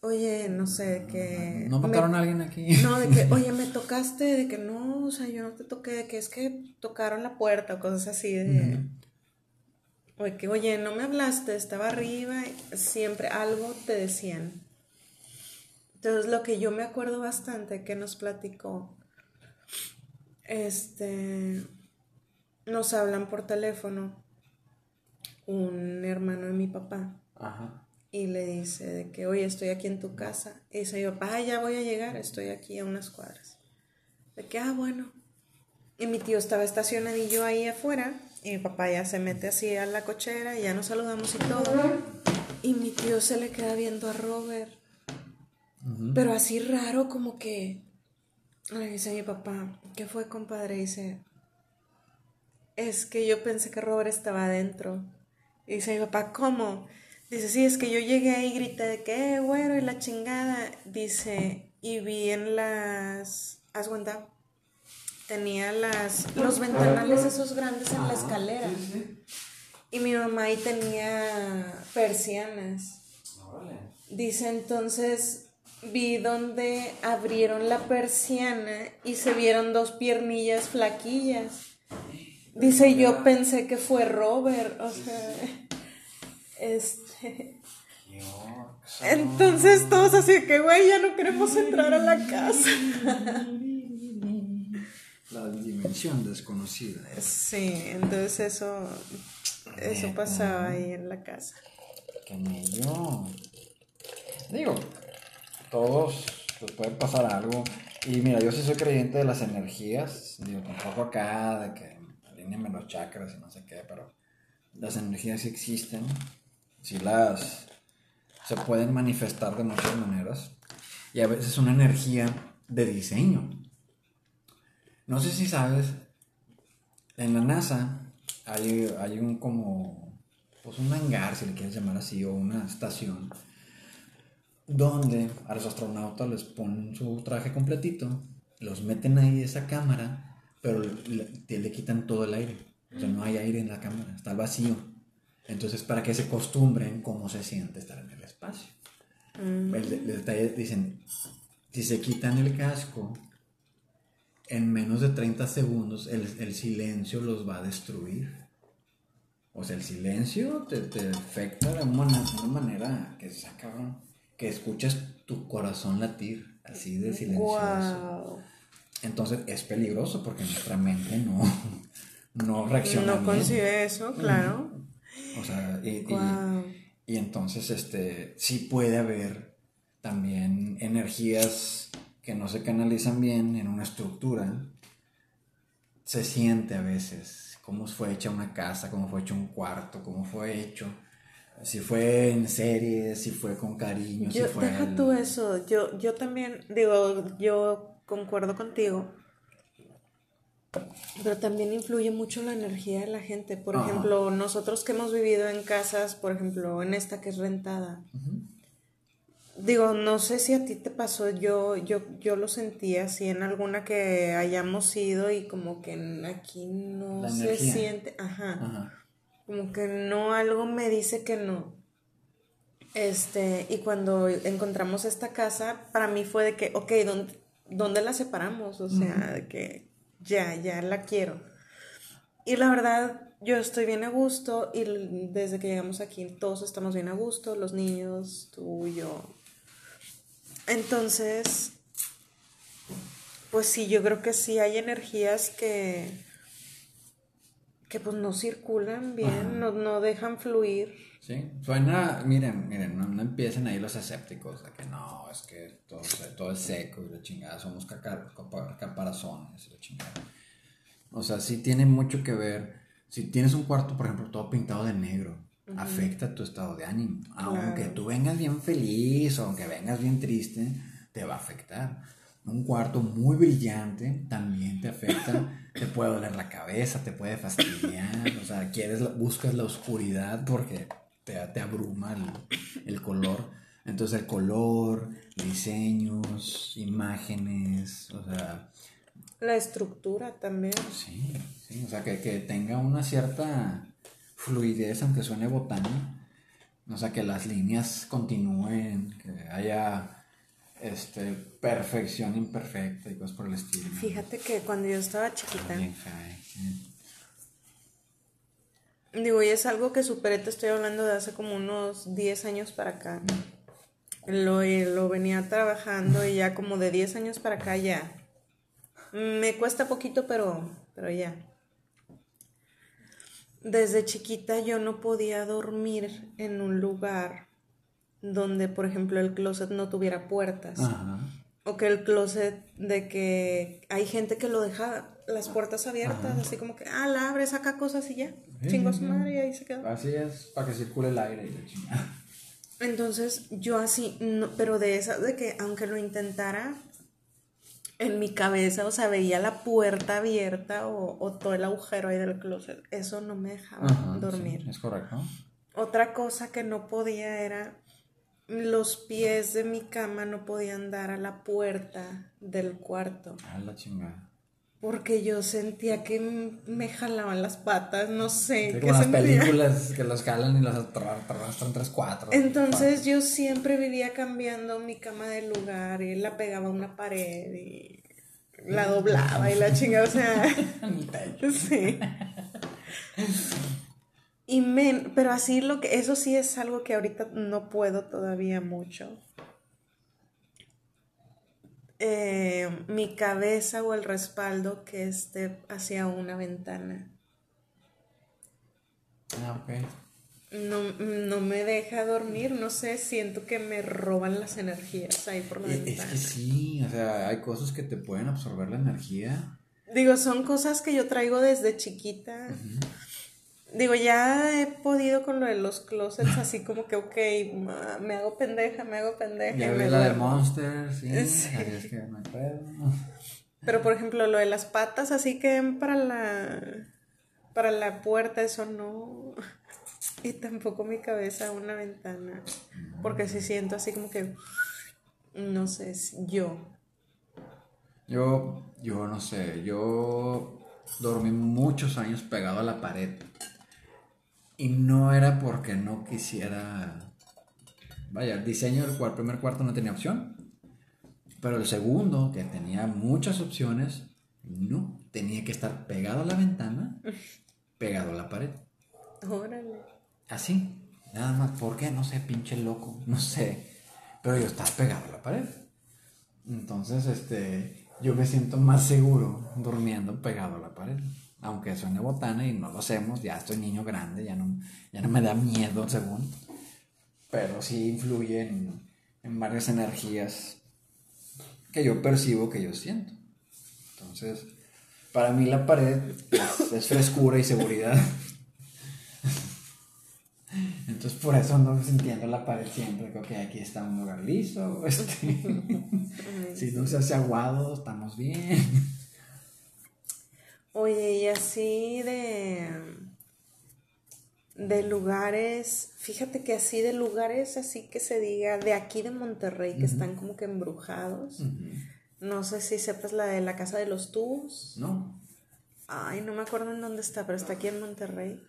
oye, no sé, de que... ¿No me- mataron a alguien aquí? No, de que, oye, me tocaste, de que no, o sea, yo no te toqué, de que es que tocaron la puerta o cosas así, de... O de que, oye, no me hablaste, estaba arriba, siempre algo te decían. Entonces, lo que yo me acuerdo bastante que nos platicó, este, nos hablan por teléfono un hermano de mi papá Ajá. y le dice de que, oye, estoy aquí en tu casa. Y dice mi papá, "Ah, ya voy a llegar, estoy aquí a unas cuadras. De que, ah, bueno. Y mi tío estaba estacionadillo ahí afuera y mi papá ya se mete así a la cochera y ya nos saludamos y todo. Y mi tío se le queda viendo a Robert. Pero así raro como que... Le dice mi papá, ¿qué fue, compadre? Dice, es que yo pensé que Robert estaba adentro. Y dice mi papá, ¿cómo? Dice, sí, es que yo llegué ahí y grité de que, eh, güero, y la chingada. Dice, y vi en las. ¿Has cuenta? Tenía las, los ventanales esos grandes en la escalera. Y mi mamá ahí tenía persianas. Dice entonces vi donde abrieron la persiana y se vieron dos piernillas flaquillas. Dice yo pensé que fue Robert, o sea, este. Entonces todos así que güey ya no queremos entrar a la casa. La dimensión desconocida. Sí, entonces eso, eso pasaba ahí en la casa. Que ni yo. Digo, todos les puede pasar algo. Y mira, yo sí soy creyente de las energías, digo, tampoco acá, de que alineame los chakras y no sé qué, pero las energías sí existen, sí las se pueden manifestar de muchas maneras. Y a veces una energía de diseño. No sé si sabes, en la NASA hay, hay un como, pues un hangar, si le quieres llamar así, o una estación, donde a los astronautas les ponen su traje completito, los meten ahí esa cámara, pero le, quitan todo el aire. O sea, no hay aire en la cámara, está vacío. Entonces, para que se acostumbren cómo se siente estar en el espacio. Mm. dicen, si se quitan el casco, en menos de 30 segundos el, silencio los va a destruir. O sea, el silencio te, afecta de una, manera que se cabrón que escuchas tu corazón latir, así de silencioso. Entonces es peligroso porque nuestra mente no, no reacciona. No concibe eso, claro. O sea, y, y, entonces este, sí puede haber también energías que no se canalizan bien en una estructura. Se siente a veces cómo fue hecha una casa, cómo fue hecho un cuarto, cómo fue hecho si fue en serie, si fue con cariño, yo, si fue... Deja tú eso, yo, yo también, digo, yo concuerdo contigo, pero también influye mucho la energía de la gente. Por ejemplo, nosotros que hemos vivido en casas, por ejemplo, en esta que es rentada, digo, no sé si a ti te pasó, yo, yo, yo lo sentí así en alguna que hayamos ido y como que aquí no se siente, ajá. ajá como que no, algo me dice que no. Este, y cuando encontramos esta casa, para mí fue de que, ok, ¿dónde, dónde la separamos? O sea, de que ya, ya la quiero. Y la verdad, yo estoy bien a gusto y desde que llegamos aquí todos estamos bien a gusto, los niños, tú y yo. Entonces, pues sí, yo creo que sí hay energías que que pues no circulan bien, no, no, dejan fluir. Sí, suena, miren, miren, no, empiecen ahí los escépticos de que no, es que todo, todo es seco y la chingada, somos caparazones y la chingada. O sea, sí tiene mucho que ver, si tienes un cuarto, por ejemplo, todo pintado de negro, afecta tu estado de ánimo. Aunque tú vengas bien feliz o aunque vengas bien triste, te va a afectar un cuarto muy brillante también te afecta, te puede doler la cabeza, te puede fastidiar, o sea, quieres, buscas la oscuridad porque te, te abruma el, color. Entonces el color, diseños, imágenes, o sea... La estructura también. Sí, sí, o sea, que, que tenga una cierta fluidez, aunque suene botana, o sea, que las líneas continúen, que haya este, perfección imperfecta y cosas por el estilo. Fíjate que cuando yo estaba chiquita. Digo, y es algo que superé, te estoy hablando de hace como unos 10 años para acá. Lo, lo venía trabajando y ya como de 10 años para acá ya. Me cuesta poquito, pero, pero ya. Desde chiquita yo no podía dormir en un lugar donde, por ejemplo, el closet no tuviera puertas. O que el closet de que hay gente que lo deja las puertas abiertas, así como que, ah, la abre, saca cosas y ya. Chingo a su madre y ahí se queda. Así es, para que circule el aire y la chingada. Entonces, yo así, no, pero de esa, de que aunque lo intentara, en mi cabeza, o sea, veía la puerta abierta o, todo el agujero ahí del closet. Eso no me dejaba dormir. es correcto. Otra cosa que no podía era los pies de mi cama no podían dar a la puerta del cuarto. A la chingada. Porque yo sentía que me jalaban las patas, no sé. como las películas que los jalan y los arrastran tres, cuatro. Entonces yo siempre vivía cambiando mi cama de lugar y la pegaba a una pared y la doblaba y la chingada, o sea. sí. Y men, pero así lo que, eso sí es algo que ahorita no puedo todavía mucho. Eh, mi cabeza o el respaldo que esté hacia una ventana. Ah, ok. no, no me deja dormir, no sé, siento que me roban las energías ahí por la Es, es ventana. que sí, o sea, hay cosas que te pueden absorber la energía. Digo, son cosas que yo traigo desde chiquita. Digo, ya he podido con lo de los closets, así como que, ok, ma, me hago pendeja, me hago pendeja. Ya y me la de. Monster, sí, que pedo. Pero por ejemplo, lo de las patas, así que para la para la puerta, eso no. Y tampoco mi cabeza a una ventana. Porque si siento así como que. No sé, yo. Yo, yo no sé, yo dormí muchos años pegado a la pared. Y no era porque no quisiera. Vaya, el diseño del primer cuarto no tenía opción. Pero el segundo, que tenía muchas opciones, no. Tenía que estar pegado a la ventana, pegado a la pared. Órale. Así, nada más. ¿Por qué? No sé, pinche loco, no sé. Pero yo estaba pegado a la pared. Entonces, este, yo me siento más seguro durmiendo pegado a la pared. Aunque suene botana y no lo hacemos, ya estoy niño grande, ya no, ya no me da miedo según. Pero sí influye en, en varias energías que yo percibo, que yo siento. Entonces, para mí la pared es, es frescura y seguridad. Entonces por eso ando sintiendo la pared siempre, creo que aquí está un lugar liso, este, si no se hace aguado, estamos bien. Oye, y así de. De lugares. Fíjate que así de lugares, así que se diga, de aquí de Monterrey, que están como que embrujados. No sé si sepas la de la casa de los tubos. No, Ay, no me acuerdo en dónde está, pero está aquí en Monterrey.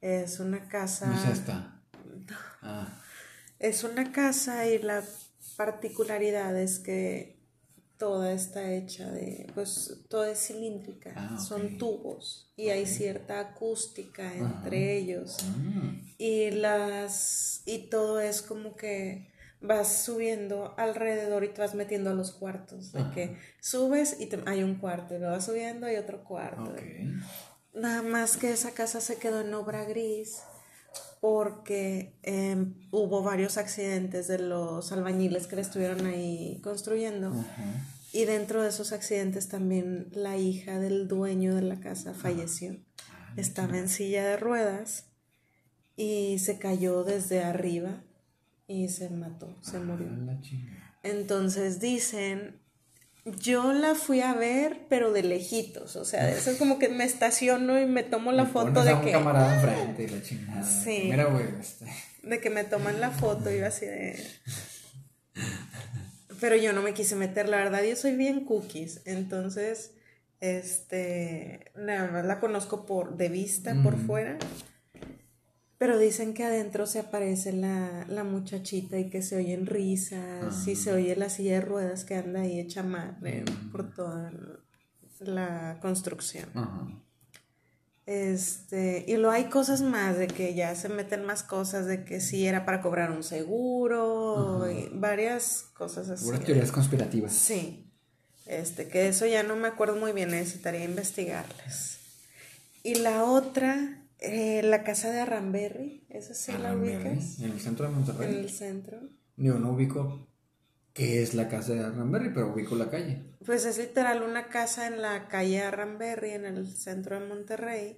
Es una casa. no es esta. Ah, Es una casa y la particularidad es que toda está hecha de, pues, toda es cilíndrica, Ah, son tubos y hay cierta acústica entre ellos. Ah, y las y todo es como que vas subiendo alrededor y te vas metiendo a los cuartos, de que subes y te- hay un cuarto y lo vas subiendo y otro cuarto. Nada más que esa casa se quedó en obra gris porque em, hubo varios accidentes de los albañiles que le estuvieron ahí construyendo. Y dentro de esos accidentes también la hija del dueño de la casa falleció. Estaba en silla de ruedas y se cayó desde arriba y se mató, se murió. Ah. Entonces dicen, yo la fui a ver, pero de lejitos, o sea, eso es como que me estaciono y me tomo la foto a de un que, camarada enfrente y la chingada. Sí. Mira, güey, este, de que me toman la foto y yo así de... Pero yo no me quise meter, la verdad, yo soy bien cookies, entonces, este, nada más la conozco por de vista, por fuera. Pero dicen que adentro se aparece la, la muchachita y que se oyen risas y se oye la silla de ruedas que anda ahí hecha madre por toda la construcción. Ajá. Este, y luego hay cosas más de que ya se meten más cosas de que sí era para cobrar un seguro y varias cosas así. Puras teorías conspirativas. Sí. Este, que eso ya no me acuerdo muy bien, necesitaría investigarles. Y la otra, eh, la casa de Arramberry, esa sí la ubicas En el centro de en Monterrey. el centro. Yo no ubico qué es la casa de Arranberry, pero ubico la calle. Pues es literal una casa en la calle Arramberry, en el centro de Monterrey,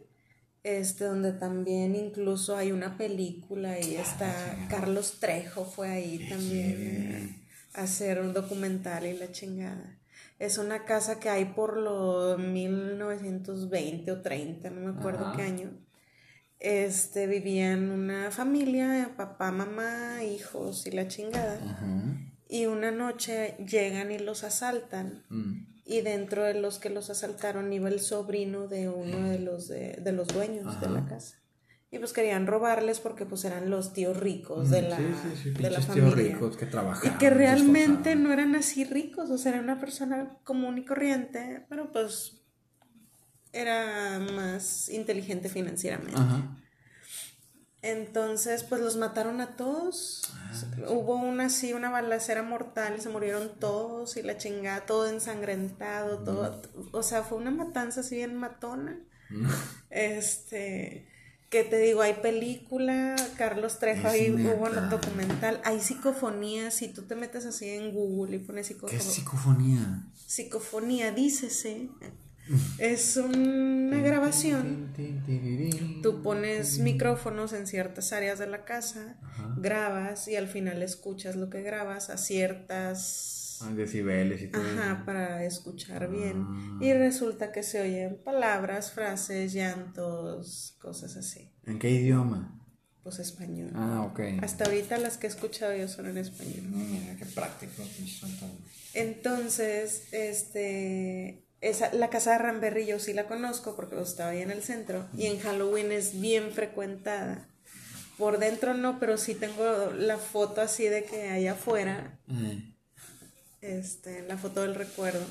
este, donde también incluso hay una película y está Carlos Trejo fue ahí también a hacer un documental y la chingada. Es una casa que hay por los 1920 o 30, no me acuerdo qué año. Este, vivían una familia, papá, mamá, hijos y la chingada. Ajá. Y una noche llegan y los asaltan. Mm. Y dentro de los que los asaltaron iba el sobrino de uno de los, de, de los dueños de la casa. Y pues querían robarles porque pues eran los tíos ricos de la, Mm, Sí, sí, sí, de la pinches tíos familia. ricos que Y trabajaban. que se realmente no eran así ricos, o sea, era una persona común y corriente, pero pues era más inteligente financieramente. Ajá. Entonces, pues los mataron a todos. Ah, Hubo una así, una balacera mortal y se murieron todos y la chingada, todo ensangrentado, todo. O sea, fue una matanza así bien matona. Este. que te digo, hay película, Carlos Trejo, ahí hubo un documental, hay psicofonías, si tú te metes así en Google y pones psicofonía. ¿Qué es psicofonía? Psicofonía, dícese. Es una grabación. Tú pones micrófonos en ciertas áreas de la casa, grabas y al final escuchas lo que grabas a ciertas decibeles y todo. Ajá, para escuchar bien. Ah. Y resulta que se oyen palabras, frases, llantos, cosas así. ¿En qué idioma? Pues español. Ah, ok. Hasta ahorita las que he escuchado yo son en español. Mira, qué práctico. Entonces, este, esa, la casa de Ramberry yo sí la conozco porque estaba ahí en el centro y en Halloween es bien frecuentada. Por dentro no, pero sí tengo la foto así de que allá afuera este, la foto del recuerdo.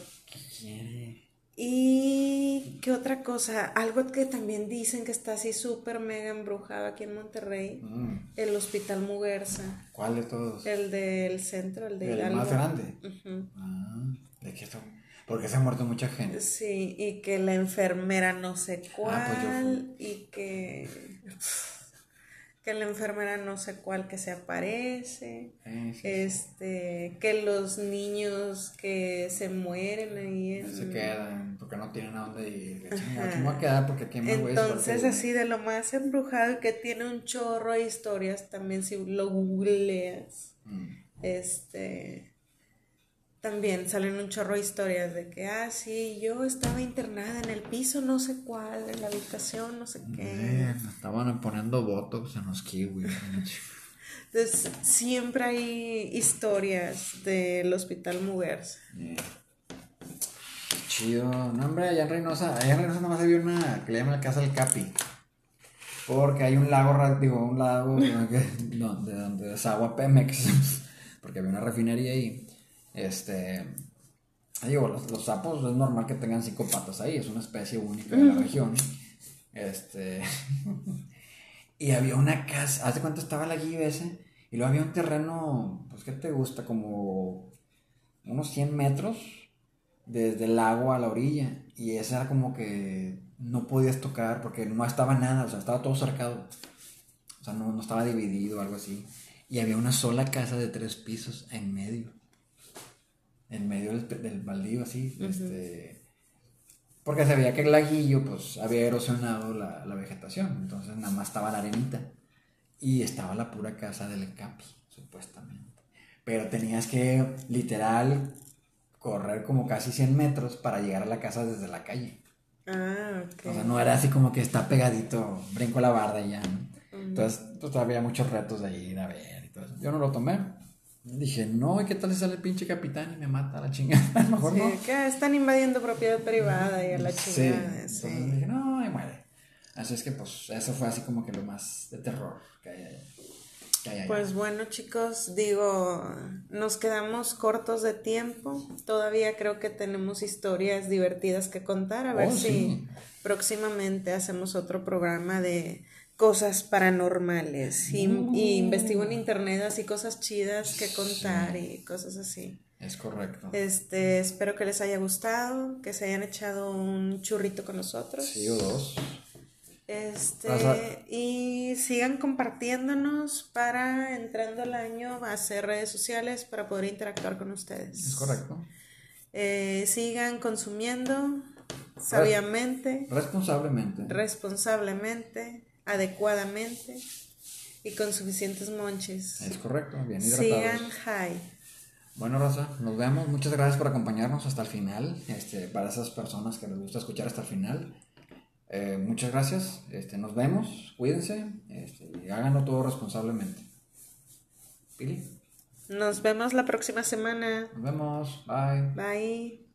Y qué otra cosa, algo que también dicen que está así súper mega embrujado aquí en Monterrey, mm. el Hospital Muguerza. ¿Cuál de todos? El del centro, el de El más grande. ah, ¿De qué Porque se ha muerto mucha gente. Sí, y que la enfermera no sé cuál, ah, pues y que que la enfermera no sé cuál que se aparece, este, que los niños que se mueren ahí en... se quedan porque no tienen a dónde ir, aquí a quedar porque aquí me Entonces así de lo más embrujado que tiene un chorro de historias también si lo googleas, mm. este también salen un chorro de historias de que, ah, sí, yo estaba internada en el piso, no sé cuál, en la habitación, no sé qué. estaban poniendo botox en los kiwis. Entonces, siempre hay historias del Hospital Muguerza. Chido. No, hombre, allá en Reynosa, allá en Reynosa nomás había una que le llaman la Casa del Capi. Porque hay un lago, digo, un lago donde, donde desagua Pemex. Porque había una refinería ahí. Este. Digo, los, sapos es normal que tengan cinco patas ahí, es una especie única de la región. Este. y había una casa, ¿hace cuánto estaba la guía ese? Y luego había un terreno, pues, ¿qué te gusta? Como unos 100 metros desde el lago a la orilla. Y ese era como que no podías tocar porque no estaba nada, o sea, estaba todo cercado. O sea, no, no estaba dividido o algo así. Y había una sola casa de tres pisos en medio en medio del, baldío así, este, porque se veía que el laguillo pues había erosionado la, vegetación, entonces nada más estaba la arenita y estaba la pura casa del Capi, supuestamente. Pero tenías que literal correr como casi 100 metros para llegar a la casa desde la calle. Ah, ok. O sea, no era así como que está pegadito, brinco la barda y ya, Entonces, pues había muchos retos de ir a ver y todo eso. Yo no lo tomé, Dije, no, ¿y qué tal si sale el pinche capitán y me mata a la chingada? A lo mejor sí, que están invadiendo propiedad privada y a la chingada. Sí. Entonces dije, no, ahí muere. Así es que, pues, eso fue así como que lo más de terror que hay Pues bueno, chicos, digo, nos quedamos cortos de tiempo. Todavía creo que tenemos historias divertidas que contar. A ver oh, si próximamente hacemos otro programa de cosas paranormales y, investigo en internet así cosas chidas que contar y cosas así. Es correcto. Este, espero que les haya gustado, que se hayan echado un churrito con nosotros. Sí, o dos. Este, y sigan compartiéndonos para entrando el año a hacer redes sociales para poder interactuar con ustedes. Es correcto. Eh, sigan consumiendo sabiamente. Responsablemente. Responsablemente adecuadamente y con suficientes monches. Es correcto, bien hidratados. High. Bueno, Rosa, nos vemos. Muchas gracias por acompañarnos hasta el final. Este, para esas personas que les gusta escuchar hasta el final. Eh, muchas gracias. Este, nos vemos. Cuídense este, y háganlo todo responsablemente. Pili. Nos vemos la próxima semana. Nos vemos. Bye. Bye.